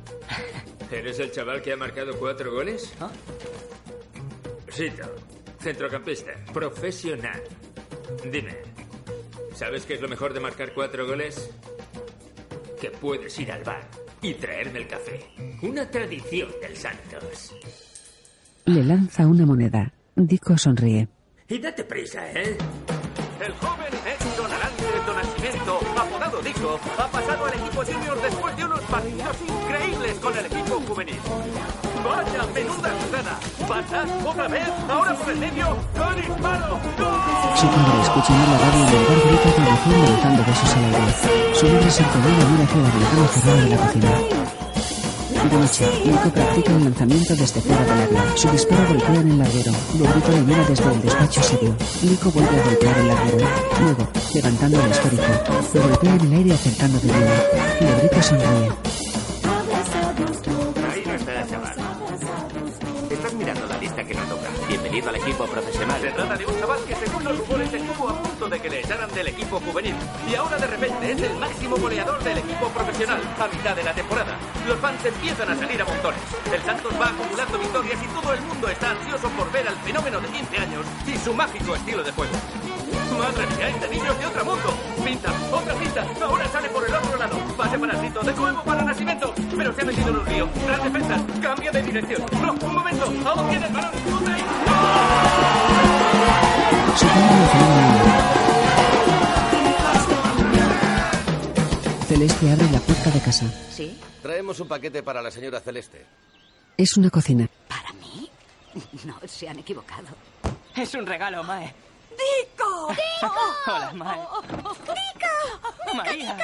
¿Eres el chaval que ha marcado cuatro goles? Sito, centrocampista, profesional. Dime, ¿sabes qué es lo mejor de marcar cuatro goles? Que puedes ir al bar y traerme el café. Una tradición del Santos. Le lanza una moneda. Dico sonríe. Y date prisa, ¿eh? El joven Edson Arante do Nascimento, apodado Dico, ha pasado al equipo senior después de unos partidos increíbles con el equipo juvenil. ¡Vaya menuda jugada! ¿Pasa? ¿Otra vez? ¿Ahora por el medio? ¡Con disparo! Su padre, escuchando la radio en el bar, grita con emoción lanzando besos al aire. Su madre se encomienda y mira hacia la ventana cerrada de la cocina. De noche, Nico practica el lanzamiento desde fuera del área. Su disparo golpea en el larguero. Brito le mira desde el despacho serio. Nico vuelve a golpear el larguero. Luego, levantando el esférico, lo golpea en el aire acertando de nuevo. De Brito sonríe. Se trata de un chaval que según los rumores estuvo a punto de que le echaran del equipo juvenil. Y ahora de repente es el máximo goleador del equipo profesional a mitad de la temporada. Los fans empiezan a salir a montones. El Santos va acumulando victorias y todo el mundo está ansioso por ver al fenómeno de 15 años y su mágico estilo de juego. Madre mía, este niño es de otro mundo. Pinta, otra pinta, ahora sale por el otro lado. Pase para Sito, de nuevo para Nacimiento. Pero se ha metido en un río. Gran defensa, cambia de dirección. No, un momento, aún tiene el balón. ¡Chute! Celeste abre la puerta de casa. ¿Sí? Traemos un paquete para la señora Celeste. Es una cocina. ¿Para mí? No, se han equivocado. Es un regalo, Mae. ¡Dico! Hola, Mae. ¡Dico! María.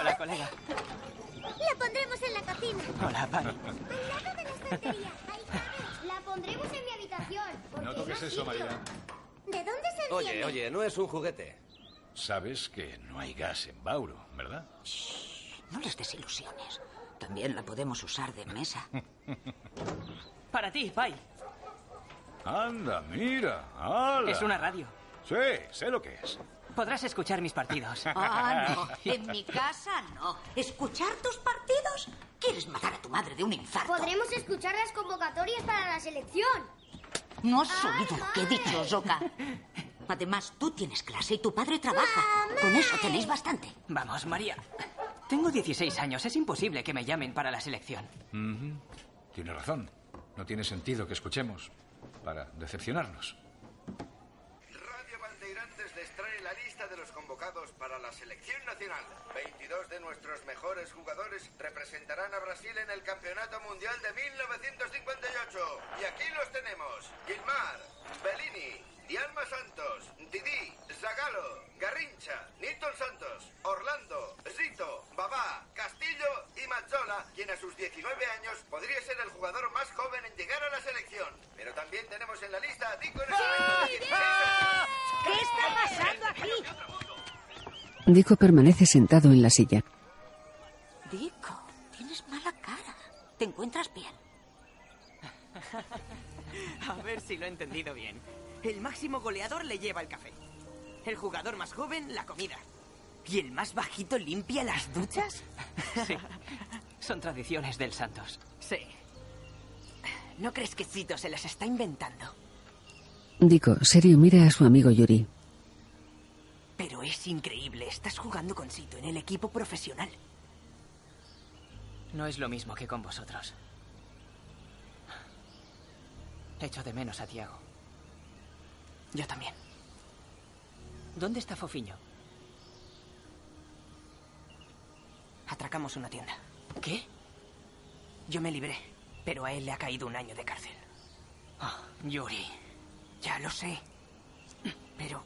Hola, colega. La pondremos en la cocina. Hola, Pani. Al lado de la estantería. Ahí. La pondremos en mi habitación. No toques eso, María. ¿De dónde se Oye, enciende? oye, no es un juguete. Sabes que no hay gas en Bauro, ¿verdad? No les des ilusiones. También la podemos usar de mesa. Para ti, Pai. Anda, mira. ¡Hala! Es una radio. Sí, sé lo que es. Podrás escuchar mis partidos. Ah, no. En mi casa no. ¿Escuchar tus partidos? ¿Quieres matar a tu madre de un infarto? Podremos escuchar las convocatorias para la selección. ¿No has oído lo que he dicho, Zoka? Además, tú tienes clase y tu padre trabaja. Con eso tenéis bastante. Vamos, María. Tengo 16 años. Es imposible que me llamen para la selección. Ujú. Tiene razón. No tiene sentido que escuchemos para decepcionarnos. Radio Bandeirantes les trae la lista de los convocados para la selección nacional. 22 de nuestros mejores jugadores representarán a Brasil en el Campeonato Mundial de 1958. Y aquí los tenemos. Gilmar, Bellini, Dialma Santos, Didi, Zagallo, Garrincha, Nilton Santos, Orlando, Zito, Babá, Castillo y Mazzola, quien a sus 19 años podría ser el jugador más joven en llegar a la selección. Pero también tenemos en la lista a Dico ¿Qué pasando aquí? Dico permanece sentado en la silla. Dico, tienes mala cara. ¿Te encuentras bien? A ver si lo he entendido bien. El máximo goleador le lleva el café. El jugador más joven, la comida. ¿Y el más bajito limpia las duchas? Sí. Son tradiciones del Santos. Sí. ¿No crees que Cito se las está inventando? Dico, serio, mira a su amigo Yuri. Es increíble. Estás jugando con Sito en el equipo profesional. No es lo mismo que con vosotros. Echo de menos a Tiago. Yo también. ¿Dónde está Fofiño? Atracamos una tienda. ¿Qué? Yo me libré, pero a él le ha caído un año de cárcel. Ah, Yuri. Ya lo sé. Pero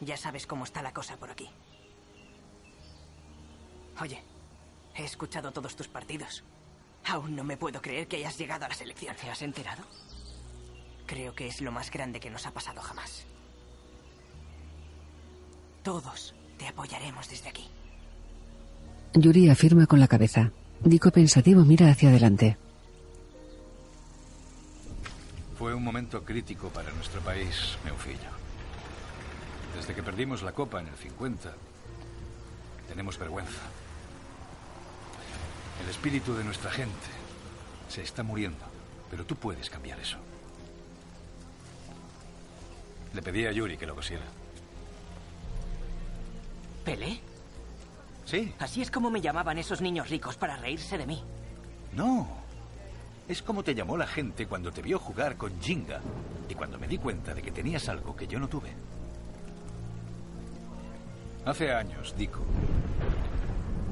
ya sabes cómo está la cosa por aquí. Oye, he escuchado todos tus partidos. Aún no me puedo creer que hayas llegado a la selección. ¿Te has enterado? Creo que es lo más grande que nos ha pasado jamás. Todos te apoyaremos desde aquí. Yuri afirma con la cabeza. Dico pensativo mira hacia adelante. Fue un momento crítico para nuestro país, Meufillo. Desde que perdimos la Copa en el 50, tenemos vergüenza. El espíritu de nuestra gente se está muriendo, pero tú puedes cambiar eso. Le pedí a Yuri que lo cosiera. ¿Pelé? Sí. Así es como me llamaban esos niños ricos para reírse de mí. No. Es como te llamó la gente cuando te vio jugar con Jinga y cuando me di cuenta de que tenías algo que yo no tuve. Hace años, Dico,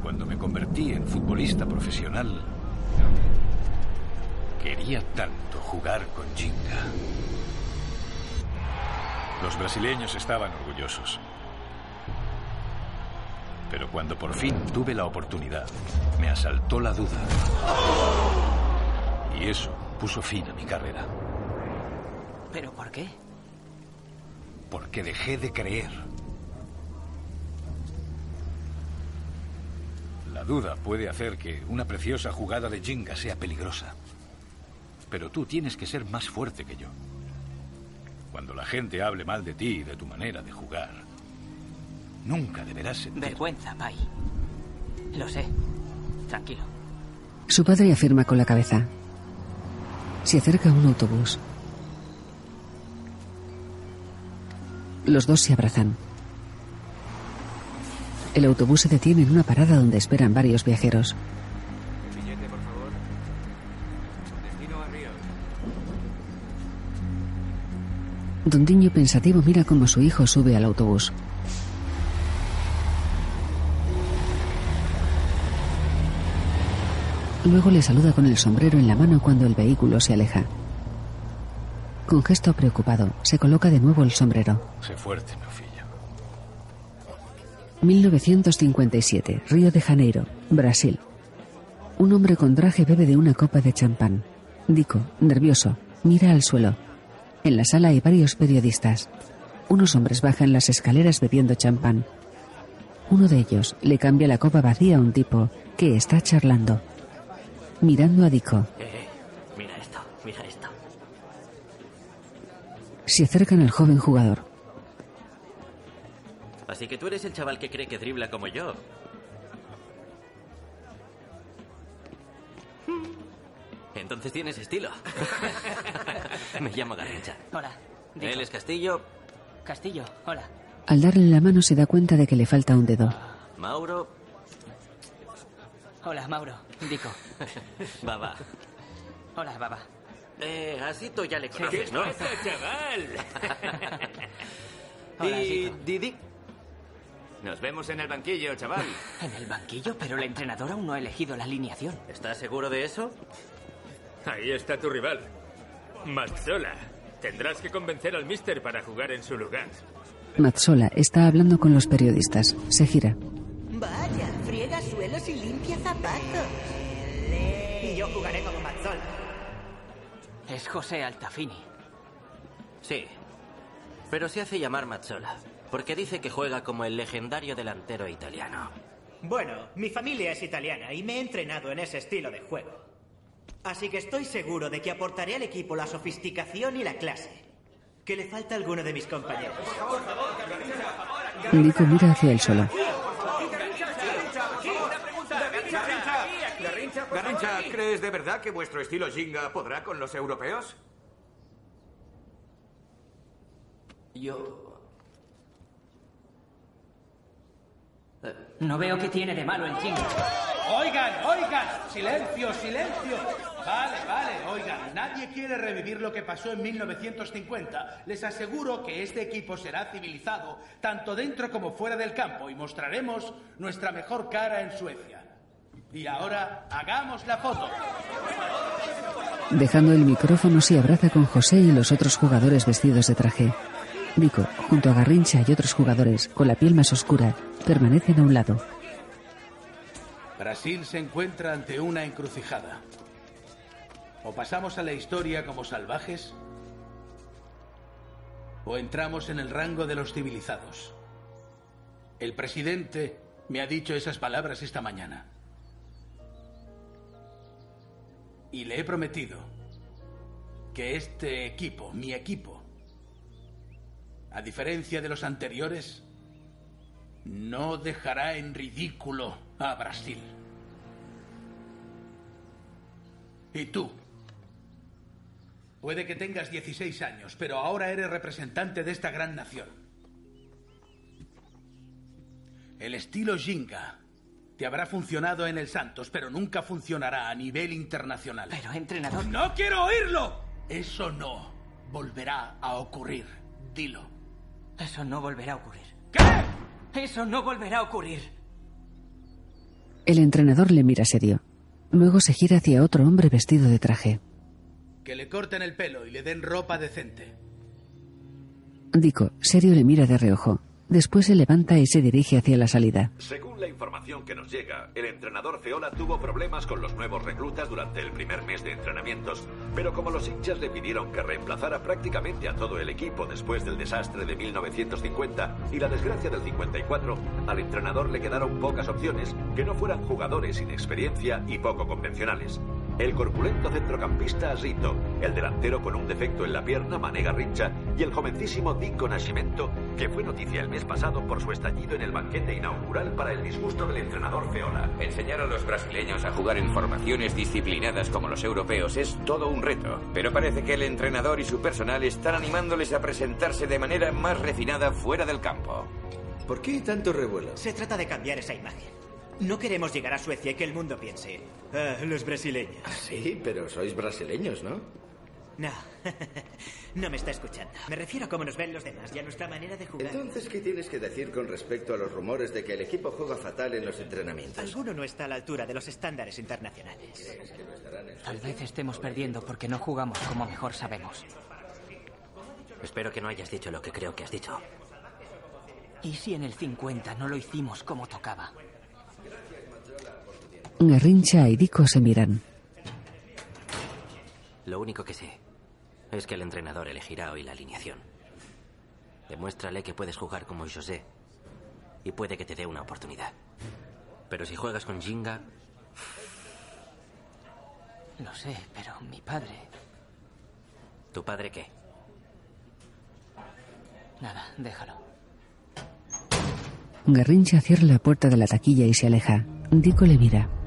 cuando me convertí en futbolista profesional, quería tanto jugar con Jinga. Los brasileños estaban orgullosos. Pero cuando por fin tuve la oportunidad, me asaltó la duda. Y eso puso fin a mi carrera. ¿Pero por qué? Porque dejé de creer. La duda puede hacer que una preciosa jugada de Jinga sea peligrosa. Pero tú tienes que ser más fuerte que yo. Cuando la gente hable mal de ti y de tu manera de jugar, nunca deberás sentir... Vergüenza, Pai. Lo sé. Tranquilo. Su padre afirma con la cabeza. Se acerca a un autobús. Los dos se abrazan. El autobús se detiene en una parada donde esperan varios viajeros. Billete, por favor. Destino a Río. Don Diño pensativo mira cómo su hijo sube al autobús. Luego le saluda con el sombrero en la mano cuando el vehículo se aleja. Con gesto preocupado, se coloca de nuevo el sombrero. Sé fuerte, mi. 1957, Río de Janeiro, Brasil. Un hombre con traje bebe de una copa de champán. Dico, nervioso, mira al suelo. En la sala hay varios periodistas. Unos hombres bajan las escaleras bebiendo champán. Uno de ellos le cambia la copa vacía a un tipo que está charlando. Mirando a Dico, Eh, mira esto, mira esto. se acercan al joven jugador. Así que tú eres el chaval que cree que dribla como yo. Entonces tienes estilo. Me llamo Garrincha. Hola. Dico. Él es Castillo, Castillo, hola. Al darle la mano se da cuenta de que le falta un dedo. Mauro, Hola, Mauro. Dico. Baba. Hola, Baba. Eh, así tú ya le conoces, ¿Qué ¿no? pasa, chaval? Hola. Didi. Nos vemos en el banquillo, chaval. En el banquillo, pero el entrenador aún no ha elegido la alineación. ¿Estás seguro de eso? Ahí está tu rival. Mazzola. Tendrás que convencer al mister para jugar en su lugar. Mazzola está hablando con los periodistas. Se gira. Vaya, friega suelos y limpia zapatos. Y yo jugaré como Mazzola. Es José Altafini. Sí. Pero se hace llamar Mazzola. Porque dice que juega como el legendario delantero italiano. Bueno, mi familia es italiana y me he entrenado en ese estilo de juego. Así que estoy seguro de que aportaré al equipo la sofisticación y la clase. Que le falta a alguno de mis compañeros. Dico mira hacia él solo. Garrincha, Garrincha, ¿crees de verdad que vuestro estilo Jinga podrá con los europeos? Yo... No veo qué tiene de malo el jingo. Oigan, oigan, silencio, silencio. Vale, vale, oigan, nadie quiere revivir lo que pasó en 1950. Les aseguro que este equipo será civilizado, tanto dentro como fuera del campo, y mostraremos nuestra mejor cara en Suecia. Y ahora, hagamos la foto. Dejando el micrófono se abraza con José y los otros jugadores vestidos de traje. Dico, junto a Garrincha y otros jugadores, con la piel más oscura, permanecen a un lado. Brasil se encuentra ante una encrucijada. O pasamos a la historia como salvajes, o entramos en el rango de los civilizados. El presidente me ha dicho esas palabras esta mañana. Y le he prometido que este equipo, mi equipo, a diferencia de los anteriores, no dejará en ridículo a Brasil. ¿Y tú? Puede que tengas 16 años, pero ahora eres representante de esta gran nación. El estilo Jinga Te habrá funcionado en el Santos, pero nunca funcionará a nivel internacional. Pero, entrenador... ¡No quiero oírlo! Eso no volverá a ocurrir. Dilo. Eso no volverá a ocurrir. ¿Qué? Eso no volverá a ocurrir. El entrenador le mira serio. Luego se gira hacia otro hombre vestido de traje. Que le corten el pelo y le den ropa decente. Dico, serio le mira de reojo. Después se levanta y se dirige hacia la salida. Según la información que nos llega, el entrenador Feola tuvo problemas con los nuevos reclutas durante el primer mes de entrenamientos, pero como los hinchas le pidieron que reemplazara prácticamente a todo el equipo después del desastre de 1950 y la desgracia del 54, al entrenador le quedaron pocas opciones que no fueran jugadores sin experiencia y poco convencionales. El corpulento centrocampista Rito, el delantero con un defecto en la pierna Manega Rincha y el jovencísimo Dico Nascimento, que fue noticia el mes pasado por su estallido en el banquete inaugural para el disgusto del entrenador Feola. Enseñar a los brasileños a jugar en formaciones disciplinadas como los europeos es todo un reto, pero parece que el entrenador y su personal están animándoles a presentarse de manera más refinada fuera del campo. ¿Por qué tanto revuelo? Se trata de cambiar esa imagen. No queremos llegar a Suecia y que el mundo piense. "Ah, los brasileños. Sí, pero sois brasileños, ¿no? No. no me está escuchando. Me refiero a cómo nos ven los demás y a nuestra manera de jugar. Entonces, ¿qué tienes que decir con respecto a los rumores de que el equipo juega fatal en los entrenamientos? Alguno no está a la altura de los estándares internacionales. Tal vez estemos perdiendo porque no jugamos como mejor sabemos. Espero que no hayas dicho lo que creo que has dicho. ¿Y si en el 50 no lo hicimos como tocaba? Garrincha y Dico se miran. Lo único que sé es que el entrenador elegirá hoy la alineación. Demuéstrale que puedes jugar como José y puede que te dé una oportunidad. Pero si juegas con Jinga, Lo sé, pero mi padre... ¿tu padre qué? Nada, déjalo. Garrincha cierra la puerta de la taquilla y se aleja. Dico le mira.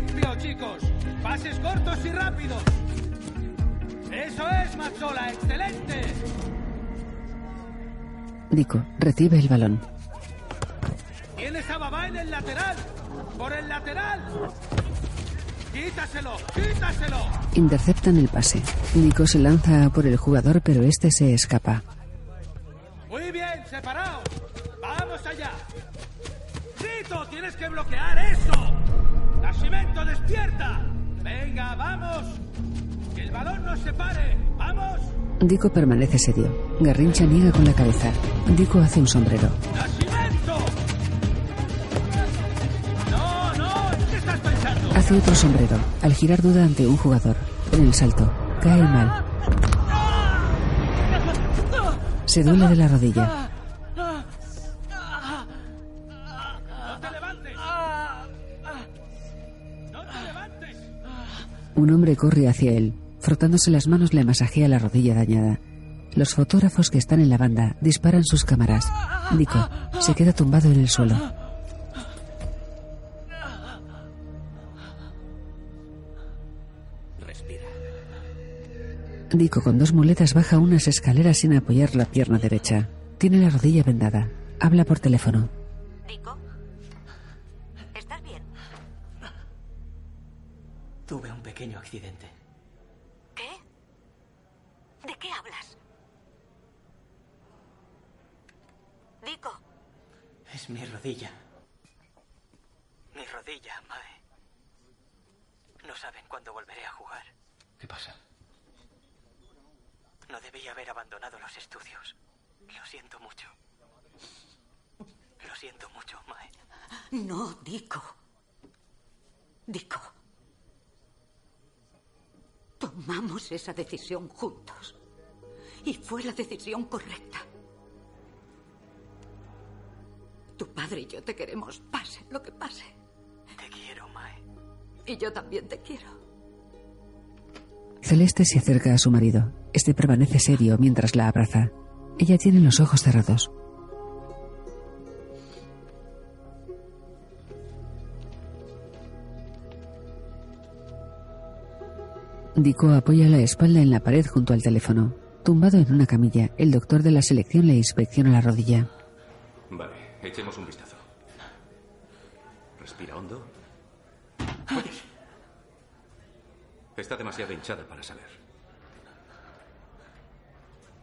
Limpio, chicos. Pases cortos y rápidos. Eso es, Mazzola, excelente. Dico recibe el balón. Tienes a Babá en el lateral. Por el lateral. Quítaselo, quítaselo. Interceptan el pase. Dico se lanza por el jugador, pero este se escapa. Muy bien, separados. Vamos allá. Rito, tienes que bloquear eso. Nascimento, despierta. Venga, vamos. Que el balón no se pare. Vamos. Dico permanece serio. Garrincha niega con la cabeza. Dico hace un sombrero. ¡Nascimento! No, no, ¿en qué estás pensando? Hace otro sombrero. Al girar duda ante un jugador. En el salto. Cae mal. Se duele de la rodilla. Un hombre corre hacia él. Frotándose las manos le masajea la rodilla dañada. Los fotógrafos que están en la banda disparan sus cámaras. Dico se queda tumbado en el suelo. Respira. Dico con dos muletas baja unas escaleras sin apoyar la pierna derecha. Tiene la rodilla vendada. Habla por teléfono. Dico, pequeño accidente. ¿Qué? ¿De qué hablas? Dico, Es mi rodilla. Mi rodilla, Mae. No saben cuándo volveré a jugar. ¿Qué pasa? No debía haber abandonado los estudios. Lo siento mucho. Lo siento mucho, Mae. no, Dico. Dico. Tomamos esa decisión juntos. Y fue la decisión correcta. Tu padre y yo te queremos, pase lo que pase. Te quiero, Mae. Y yo también te quiero. Celeste se acerca a su marido. Este permanece serio mientras la abraza. Ella tiene los ojos cerrados. Dico apoya la espalda en la pared junto al teléfono. Tumbado en una camilla, el doctor de la selección le inspecciona la rodilla. Vale, echemos un vistazo. Respira hondo. Está demasiado hinchada para saber.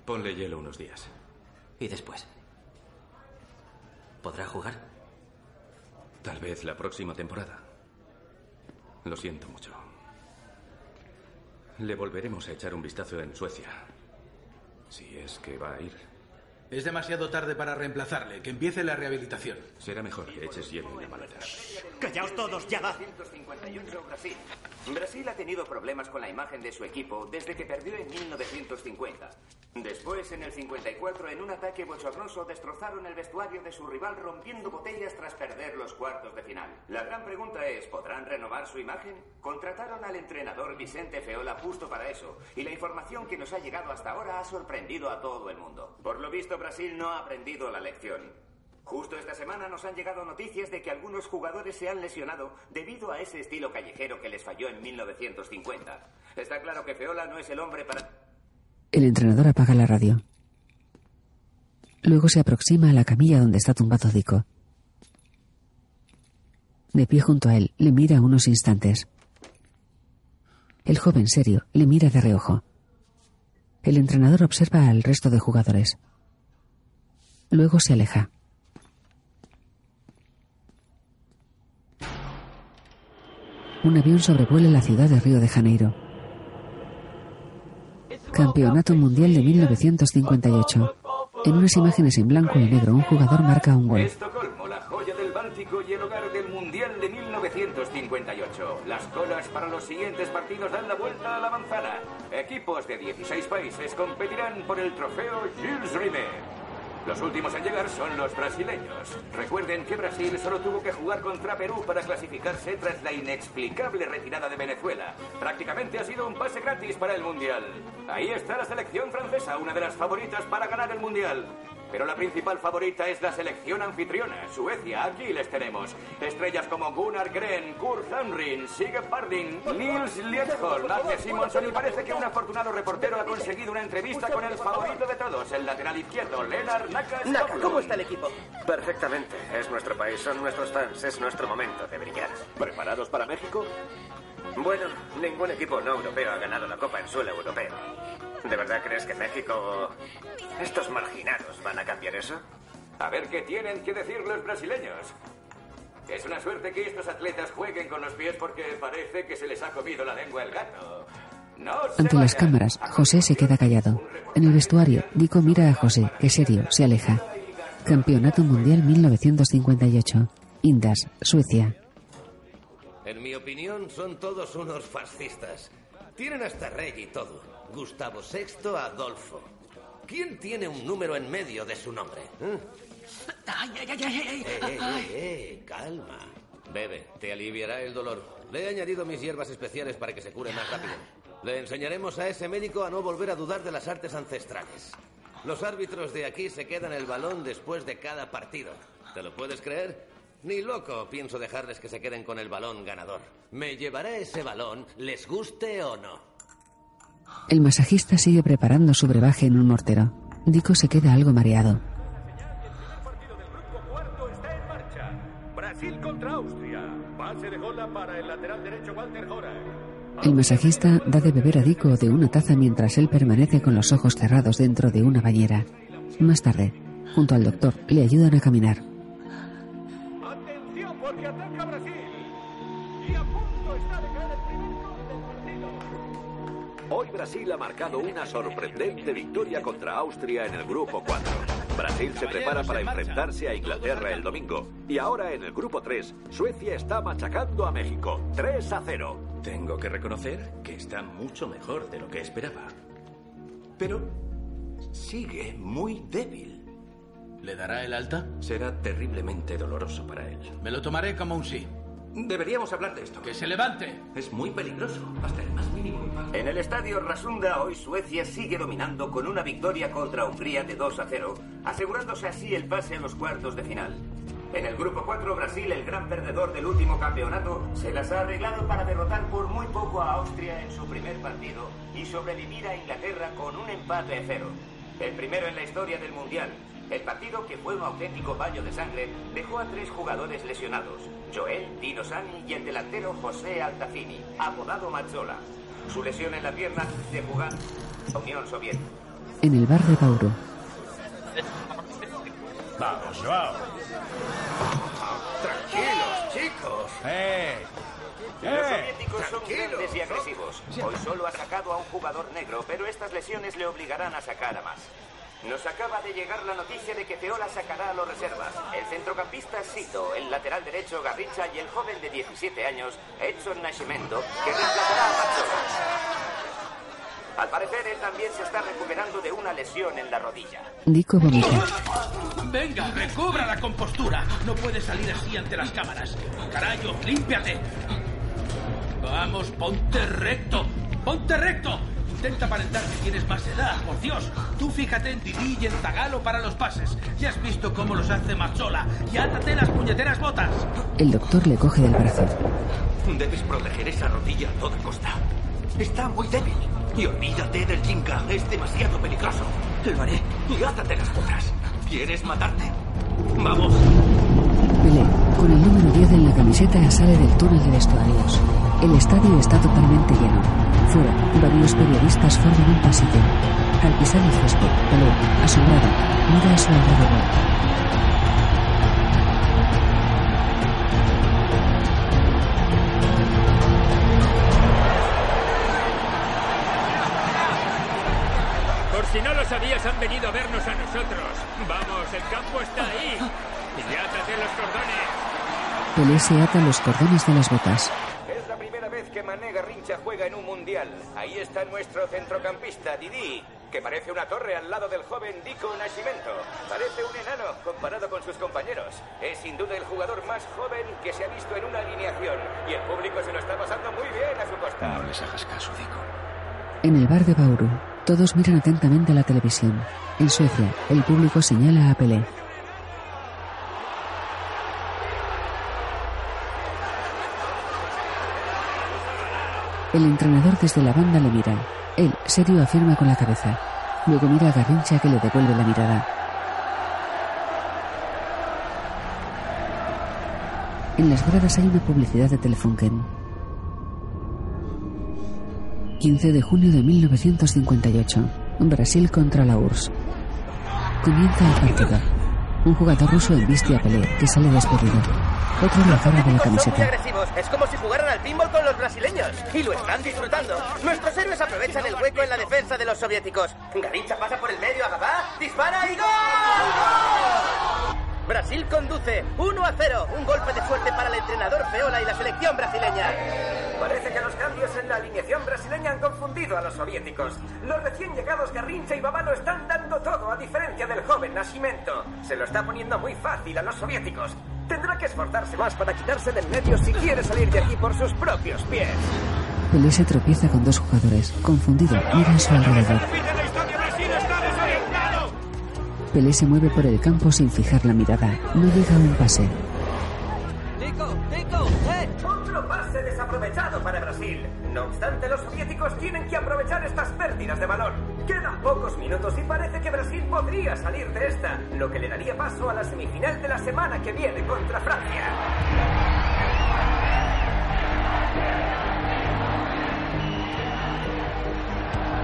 Ponle hielo unos días. ¿Y después? ¿Podrá jugar? Tal vez la próxima temporada. Lo siento mucho. Le volveremos a echar un vistazo en Suecia. Si es que va a ir. Es demasiado tarde para reemplazarle. Que empiece la rehabilitación. Será mejor que eches hielo en la maleta. ¡Callaos todos! ¡Ya va! 1958 Brasil. Brasil ha tenido problemas con la imagen de su equipo desde que perdió en 1950. Después, en el 54, en un ataque bochornoso, destrozaron el vestuario de su rival rompiendo botellas tras perder los cuartos de final. La gran pregunta es, ¿podrán renovar su imagen? Contrataron al entrenador Vicente Feola justo para eso, y la información que nos ha llegado hasta ahora ha sorprendido a todo el mundo. Por lo visto, Brasil no ha aprendido la lección. Justo esta semana nos han llegado noticias de que algunos jugadores se han lesionado debido a ese estilo callejero que les falló en 1950. Está claro que Feola no es el hombre para... El entrenador apaga la radio. Luego se aproxima a la camilla donde está tumbado Dico. De pie junto a él, le mira unos instantes. El joven serio le mira de reojo. El entrenador observa al resto de jugadores. Luego se aleja. Un avión sobrevuela la ciudad de Río de Janeiro. Campeonato Mundial de 1958. En unas imágenes en blanco y negro, un jugador marca un gol. Estocolmo, la joya del Báltico y el hogar del Mundial de 1958. Las colas para los siguientes partidos dan la vuelta a la manzana. Equipos de 16 países competirán por el trofeo Jules Rimet. Los últimos en llegar son los brasileños. Recuerden que Brasil solo tuvo que jugar contra Perú para clasificarse tras la inexplicable retirada de Venezuela. Prácticamente ha sido un pase gratis para el Mundial. Ahí está la selección francesa, una de las favoritas para ganar el Mundial. Pero la principal favorita es la selección anfitriona, Suecia. Aquí les tenemos. Estrellas como Gunnar Gren, Kurt Hamrin, Sigurd Barding, Nils Liedholm, Agne Simonson y parece que un afortunado reportero ha conseguido una entrevista con el favorito de todos, el lateral izquierdo, Lennart Naka Naka, ¿cómo está el equipo? Perfectamente. Es nuestro país, son nuestros fans, es nuestro momento de brillar. ¿Preparados para México? Bueno, ningún equipo no europeo ha ganado la Copa en suelo europeo. ¿De verdad crees que México... estos marginados van a cambiar eso? A ver qué tienen que decir los brasileños. Es una suerte que estos atletas jueguen con los pies porque parece que se les ha comido la lengua el gato. No Ante las cámaras, José se queda callado. En el vestuario, Dico mira a José, que serio, se aleja. Campeonato Mundial 1958. Indas, Suecia. En mi opinión, son todos unos fascistas. Tienen hasta rey y todo. Gustavo VI Adolfo. ¿Quién tiene un número en medio de su nombre? eh? Ay, ay, ay, ay, ay. Eh, eh, eh, eh, calma. Bebe, te aliviará el dolor. Le he añadido mis hierbas especiales para que se cure más rápido. Le enseñaremos a ese médico a no volver a dudar de las artes ancestrales. Los árbitros de aquí se quedan el balón después de cada partido. ¿Te lo puedes creer? Ni loco pienso dejarles que se queden con el balón ganador. Me llevaré ese balón, les guste o no. El masajista sigue preparando su brebaje en un mortero. Dico se queda algo mareado. Brasil contra Austria. Pase de gola para el lateral derecho Walter Horak. El masajista da de beber a Dico de una taza mientras él permanece con los ojos cerrados dentro de una bañera. Más tarde, junto al doctor, le ayudan a caminar. Hoy Brasil ha marcado una sorprendente victoria contra Austria en el grupo 4. Brasil se prepara para enfrentarse a Inglaterra el domingo. Y ahora en el grupo 3, Suecia está machacando a México. 3 a 0. Tengo que reconocer que está mucho mejor de lo que esperaba. Pero sigue muy débil. ¿Le dará el alta? Será terriblemente doloroso para él. Me lo tomaré como un sí. Deberíamos hablar de esto. ¡Que se levante! Es muy peligroso, hasta el más mínimo. En el estadio Rasunda, hoy Suecia sigue dominando con una victoria contra Hungría de 2 a 0, asegurándose así el pase a los cuartos de final. En el grupo 4, Brasil, el gran perdedor del último campeonato, se las ha arreglado para derrotar por muy poco a Austria en su primer partido y sobrevivir a Inglaterra con un empate a cero. El primero en la historia del Mundial. El partido, que fue un auténtico baño de sangre, dejó a tres jugadores lesionados. Joel, Dino Sani y el delantero José Altafini, apodado Mazzola. Su lesión en la pierna de jugar la Unión Soviética. En el bar de Bauru. Vamos, Joao. Tranquilos, chicos. ¡Eh! Los soviéticos son grandes y agresivos. Hoy solo ha sacado a un jugador negro, pero estas lesiones le obligarán a sacar a más. Nos acaba de llegar la noticia de que Feola sacará a los reservas. El centrocampista Sito, el lateral derecho Garricha y el joven de 17 años, Edson Nascimento, que reemplazará a Mazzola. Al parecer, él también se está recuperando de una lesión en la rodilla. Vomita. Venga, recobra la compostura. No puedes salir así ante las cámaras. Carayo, límpiate. Vamos, ponte recto. Ponte recto. Intenta aparentar que tienes más edad, por Dios. Tú fíjate en Didi y en Zagalo para los pases. Ya has visto cómo los hace Mazzola. Y átate las puñeteras botas. El doctor le coge del brazo. Debes proteger esa rodilla a toda costa. Está muy débil. Y olvídate del Jinka. Es demasiado peligroso. Lo haré. Y átate las botas. ¿Quieres matarte? Vamos. Pelé, con el 10 en la camiseta, sale del túnel de vestuarios. El estadio está totalmente lleno. Fuera, varios periodistas forman un pasillo. Al pisar el césped, Pelé, asombrado, mira a su alrededor. Por si no lo sabías, han venido a vernos a nosotros. Vamos, el campo está ahí. Y átate los cordones. Pelé se ata los cordones de las botas. Es la primera vez que Mané Garrincha juega en un mundial. Ahí está nuestro centrocampista, Didi, que parece una torre al lado del joven Dico Nascimento. Parece un enano comparado con sus compañeros. Es sin duda el jugador más joven que se ha visto en una alineación. Y el público se lo está pasando muy bien a su costa. No les hagas caso, Dico. En el bar de Bauru, todos miran atentamente la televisión. En Suecia, el público señala a Pelé. El entrenador desde la banda le mira. Él, serio, afirma con la cabeza. Luego mira a Garrincha que le devuelve la mirada. En las gradas hay una publicidad de Telefunken. 15 de junio de 1958. Brasil contra la URSS. Comienza el partido. Un jugador ruso embiste a Pelé, que sale despedido. Otro le agarra de la Son muy camiseta. agresivos. Es como si jugaran al pinball con los brasileños. Y lo están disfrutando. Nuestros héroes aprovechan el hueco en la defensa de los soviéticos. Garincha pasa por el medio a Gabá, dispara y ¡gol! Brasil conduce 1 a 0. Un golpe de suerte para el entrenador Feola y la selección brasileña. Parece que los cambios en la alineación brasileña han confundido a los soviéticos. Los recién llegados Garrincha y Babano están dando todo, a diferencia del joven Nascimento. Se lo está poniendo muy fácil a los soviéticos. Tendrá que esforzarse más para quitarse del medio si quiere salir de aquí por sus propios pies. Pelé se tropieza con dos jugadores. Confundido, mira a su alrededor. Pelé se mueve por el campo sin fijar la mirada. No llega a un pase. ¡Dico! ¡Dico! ¡Eh! Otro pase desaprovechado para Brasil. No obstante, los soviéticos tienen que aprovechar estas pérdidas de balón. Minutos y parece que Brasil podría salir de esta, lo que le daría paso a la semifinal de la semana que viene contra Francia.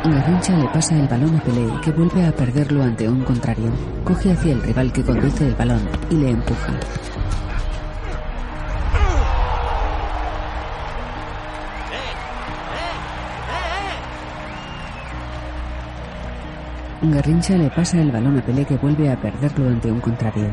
Garrincha le pasa el balón a Pelé, que vuelve a perderlo ante un contrario. Coge hacia el rival que conduce el balón y le empuja. Garrincha le pasa el balón a Pelé, que vuelve a perderlo ante un contrario.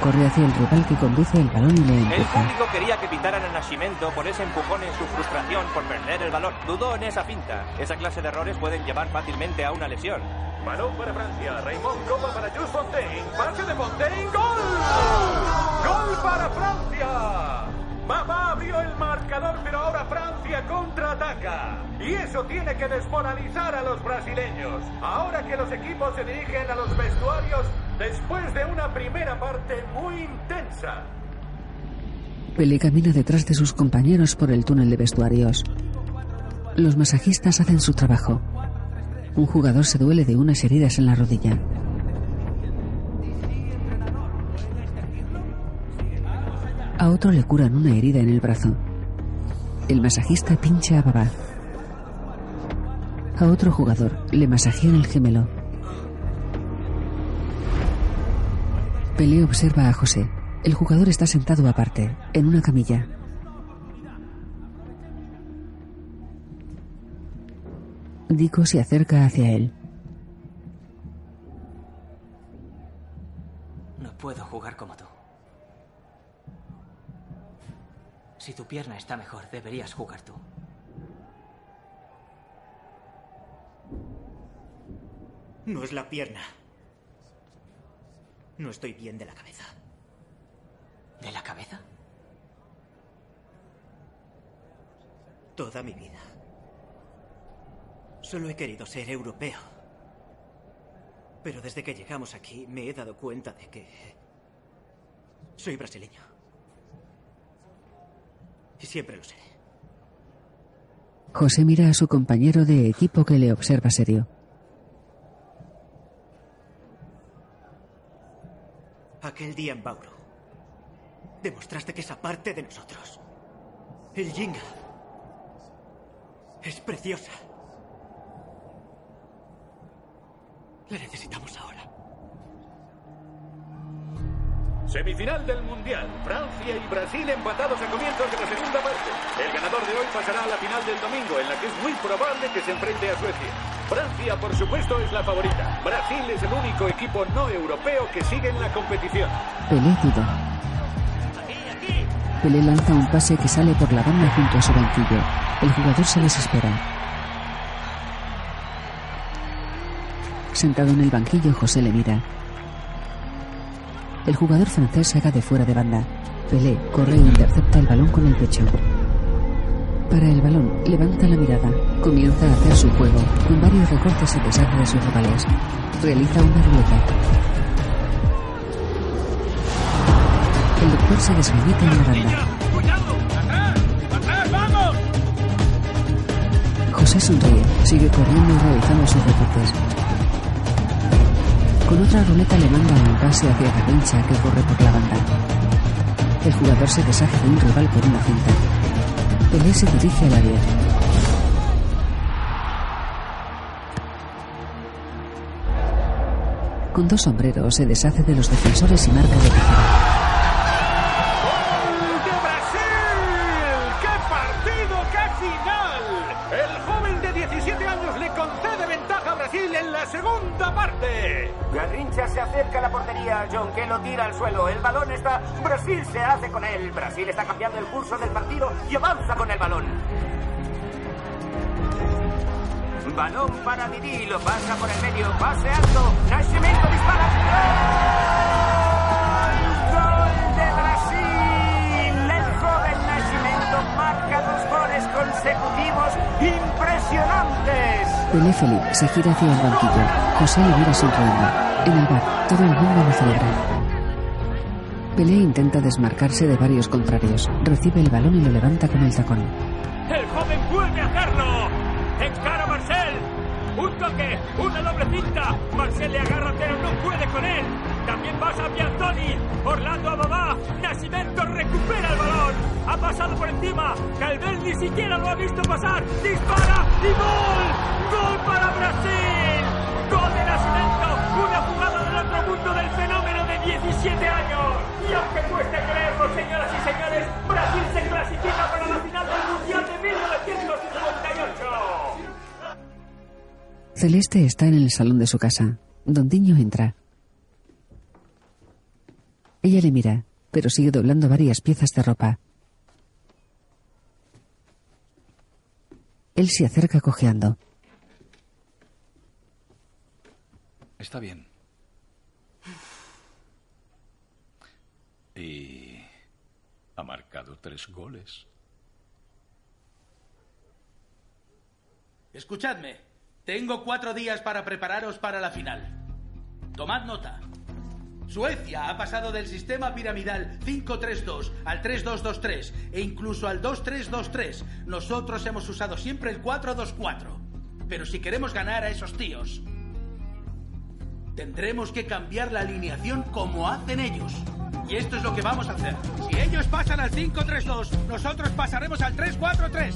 Corre hacia el rival que conduce el balón y le El empuja. público quería que pitaran a Nascimento por ese empujón en su frustración por perder el balón. Dudó en esa pinta. Esa clase de errores pueden llevar fácilmente a una lesión. Balón para Francia. Raymond Copa para Jules Fontaine. Pase de Fontaine. ¡Gol! ¡Gol para Francia! Mamá abrió el marcador, pero ahora Francia contraataca. Y eso tiene que desmoralizar a los brasileños. Ahora que los equipos se dirigen a los vestuarios, Después de una primera parte muy intensa, Pelé camina detrás de sus compañeros por el túnel de vestuarios. Los masajistas hacen su trabajo. Un jugador se duele de unas heridas en la rodilla. A otro le curan una herida en el brazo. El masajista pincha a Babá. A otro jugador le masajean el gemelo. Pelé observa a José. El jugador está sentado aparte, en una camilla. Dico se acerca hacia él. No puedo jugar como tú. Si tu pierna está mejor, deberías jugar tú. No es la pierna. No estoy bien de la cabeza. ¿De la cabeza? Toda mi vida. Solo he querido ser europeo. Pero desde que llegamos aquí me he dado cuenta de que soy brasileño. Siempre lo seré. José mira a su compañero de equipo que le observa serio. Aquel día en Bauru, demostraste que esa parte de nosotros, el Jinga, es preciosa. La necesitamos Semifinal del Mundial. Francia y Brasil empatados a comienzos de la segunda parte. El ganador de hoy pasará a la final del domingo, en la que es muy probable que se enfrente a Suecia. Francia, por supuesto, es la favorita. Brasil es el único equipo no europeo que sigue en la competición. Pelé. Pelé lanza un pase que sale por la banda junto a su banquillo. El jugador se desespera. Sentado en el banquillo, José le mira. El jugador francés saca de fuera de banda. Pelé corre e intercepta el balón con el pecho. Para el balón, levanta la mirada. Comienza a hacer su juego. Con varios recortes se deshace de sus rivales. Realiza una ruleta. El doctor se deslimita en la banda. José sonríe. Sigue corriendo y realizando sus recortes. Con otra ruleta le manda un pase hacia Garrincha que corre por la banda. El jugador se deshace de un rival por una cinta. Pelé se dirige al área. Con dos sombreros se deshace de los defensores y marca de tijera. Acerca a la portería. John que lo tira al suelo. El balón está. Brasil se hace con él. Brasil está cambiando el curso del partido y avanza con el balón. Balón para Didi. Lo pasa por el medio. Pase alto. Nascimento dispara. ¡Gol! ¡Gol de Brasil! El joven Nascimento marca dos goles consecutivos impresionantes. Pelé feliz se gira hacia el banquillo. José mira sonriendo. En el bar, todo el mundo lo celebra. Pelé intenta desmarcarse de varios contrarios. Recibe el balón y lo levanta con el tacón. ¡El joven vuelve a hacerlo! ¡Encara a Marcel! ¡Un toque! ¡Una doble cinta! Marcel le agarra pero no puede con él. También pasa a Piantoni. Orlando a Babá. Nascimento recupera el balón. Ha pasado por encima. Calvel ni siquiera lo ha visto pasar. ¡Dispara! ¡Y gol! ¡Gol para Brasil! ¡Gol de Nascimento! Mundo del fenómeno de 17 años. Y aunque cueste creerlo, señoras y señores, Brasil se clasifica para la final del Mundial de 1958. Celeste está en el salón de su casa. Don Diño entra. Ella le mira, pero sigue doblando varias piezas de ropa. Él se acerca cojeando. Está bien. Y ha marcado tres goles. Escuchadme. Tengo cuatro días para prepararos para la final. Tomad nota. Suecia ha pasado del sistema piramidal 5-3-2 al 3-2-2-3 e incluso al 2-3-2-3. Nosotros hemos usado siempre el 4-2-4. Pero si queremos ganar a esos tíos, tendremos que cambiar la alineación como hacen ellos. Y esto es lo que vamos a hacer. Si ellos pasan al 5-3-2, nosotros pasaremos al 3-4-3.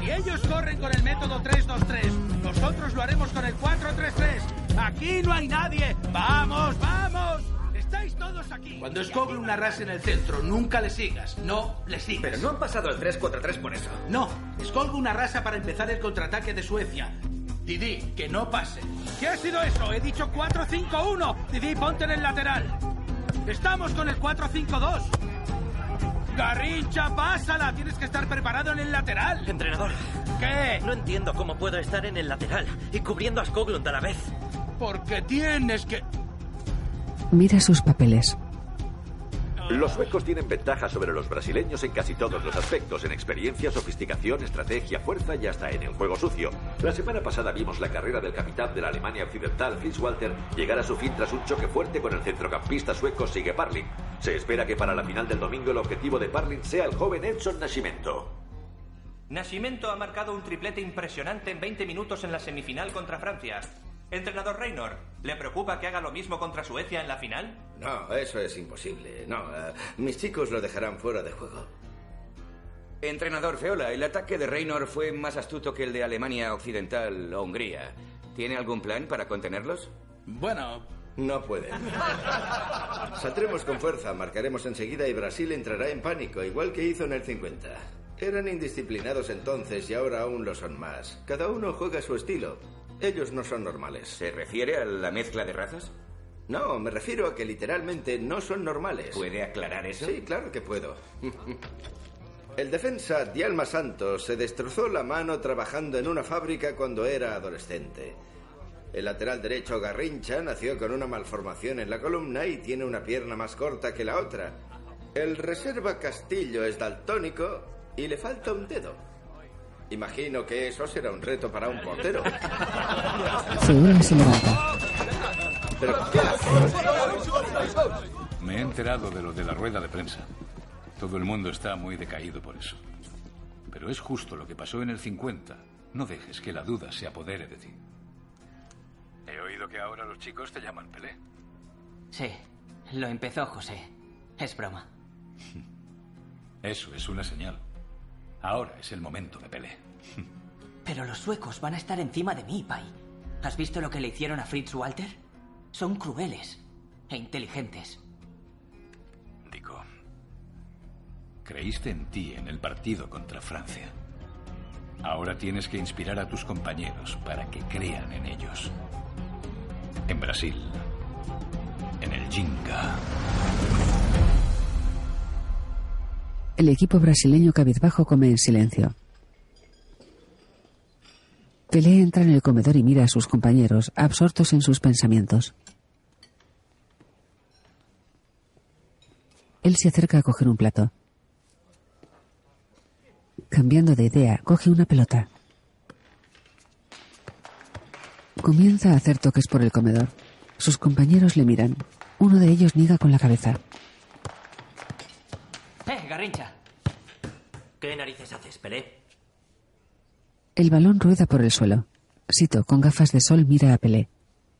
Si ellos corren con el método 3-2-3, nosotros lo haremos con el 4-3-3. Aquí no hay nadie. ¡Vamos, vamos! Estáis todos aquí. Cuando escoge una raza en el centro, nunca le sigas. No le sigas. Pero no han pasado el 3-4-3 por eso. No, escolgo una raza para empezar el contraataque de Suecia. Didi, que no pase. ¿Qué ha sido eso? He dicho 4-5-1. Didi, ponte en el lateral. Estamos con el 4-5-2. Garrincha, pásala. Tienes que estar preparado en el lateral. Entrenador. ¿Qué? No entiendo cómo puedo estar en el lateral y cubriendo a Skoglund a la vez. Porque tienes que... Mira sus papeles. Los suecos tienen ventaja sobre los brasileños en casi todos los aspectos, en experiencia, sofisticación, estrategia, fuerza y hasta en el juego sucio. La semana pasada vimos la carrera del capitán de la Alemania Occidental, Fritz Walter, llegar a su fin tras un choque fuerte con el centrocampista sueco Sigue Parling. Se espera que para la final del domingo el objetivo de Parling sea el joven Edson Nascimento. Nascimento ha marcado un triplete impresionante en 20 minutos en la semifinal contra Francia. Entrenador Reynor, ¿le preocupa que haga lo mismo contra Suecia en la final? No, eso es imposible. No, eh, mis chicos lo dejarán fuera de juego. Entrenador Feola, el ataque de Reynor fue más astuto que el de Alemania Occidental o Hungría. ¿Tiene algún plan para contenerlos? Bueno, No pueden. Saldremos con fuerza, marcaremos enseguida y Brasil entrará en pánico, igual que hizo en el 50. Eran indisciplinados entonces y ahora aún lo son más. Cada uno juega a su estilo. Ellos no son normales. ¿Se refiere a la mezcla de razas? No, me refiero a que literalmente no son normales. ¿Puede aclarar eso? Sí, claro que puedo. El defensa Dialma Santos se destrozó la mano trabajando en una fábrica cuando era adolescente. El lateral derecho Garrincha nació con una malformación en la columna y tiene una pierna más corta que la otra. El reserva Castillo es daltónico y le falta un dedo. Imagino que eso será un reto para un portero. Feola se levanta. Pero, ¿qué? Me he enterado de lo de la rueda de prensa. Todo el mundo está muy decaído por eso. Pero es justo lo que pasó en el 50. No dejes que la duda se apodere de ti. He oído que ahora los chicos te llaman Pelé. Sí, lo empezó José. Es broma. Eso es una señal. Ahora es el momento de Pelé. Pero los suecos van a estar encima de mí, Pai. ¿Has visto lo que le hicieron a Fritz Walter? Son crueles e inteligentes. Dico, creíste en ti en el partido contra Francia. Ahora tienes que inspirar a tus compañeros para que crean en ellos. En Brasil, en el Jinga. El equipo brasileño cabizbajo come en silencio. Pelé entra en el comedor y mira a sus compañeros, absortos en sus pensamientos. Él se acerca a coger un plato. Cambiando de idea, coge una pelota. Comienza a hacer toques por el comedor. Sus compañeros le miran. Uno de ellos niega con la cabeza. ¡Eh, Garrincha! ¿Qué narices haces, Pelé? El balón rueda por el suelo. Sito, con gafas de sol, mira a Pelé.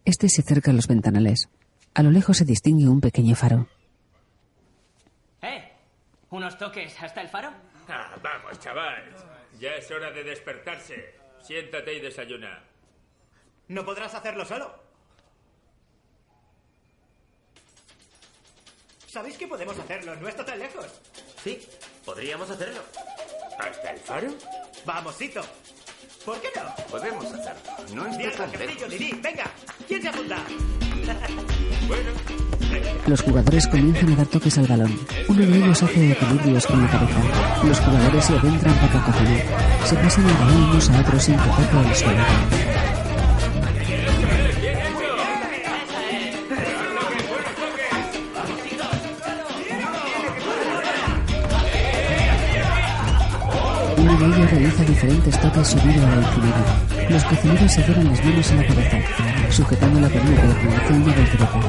Este se acerca a los ventanales. A lo lejos se distingue un pequeño faro. ¡Eh! ¿Unos toques hasta el faro? Ah, vamos, chaval. Ya es hora de despertarse. Siéntate y desayuna. ¿No podrás hacerlo solo? ¿Sabéis que podemos hacerlo? No está tan lejos. Sí, podríamos hacerlo. ¿Hasta el faro? Vamos, Sito. ¿Por qué no? Podemos hacerlo. No está tan lejos. Venga. ¿Quién se apunta? Bueno, Los jugadores comienzan a dar toques al balón. Uno de ellos hace equilibrios con la cabeza. Los jugadores se adentran para cocinar. Se pasan el balón unos a otros sin que toque el suelo. Diferentes toques subido a la. Los cocineros se llevan las manos en la cabeza. Sujetándola con una pierna, hace una voltereta.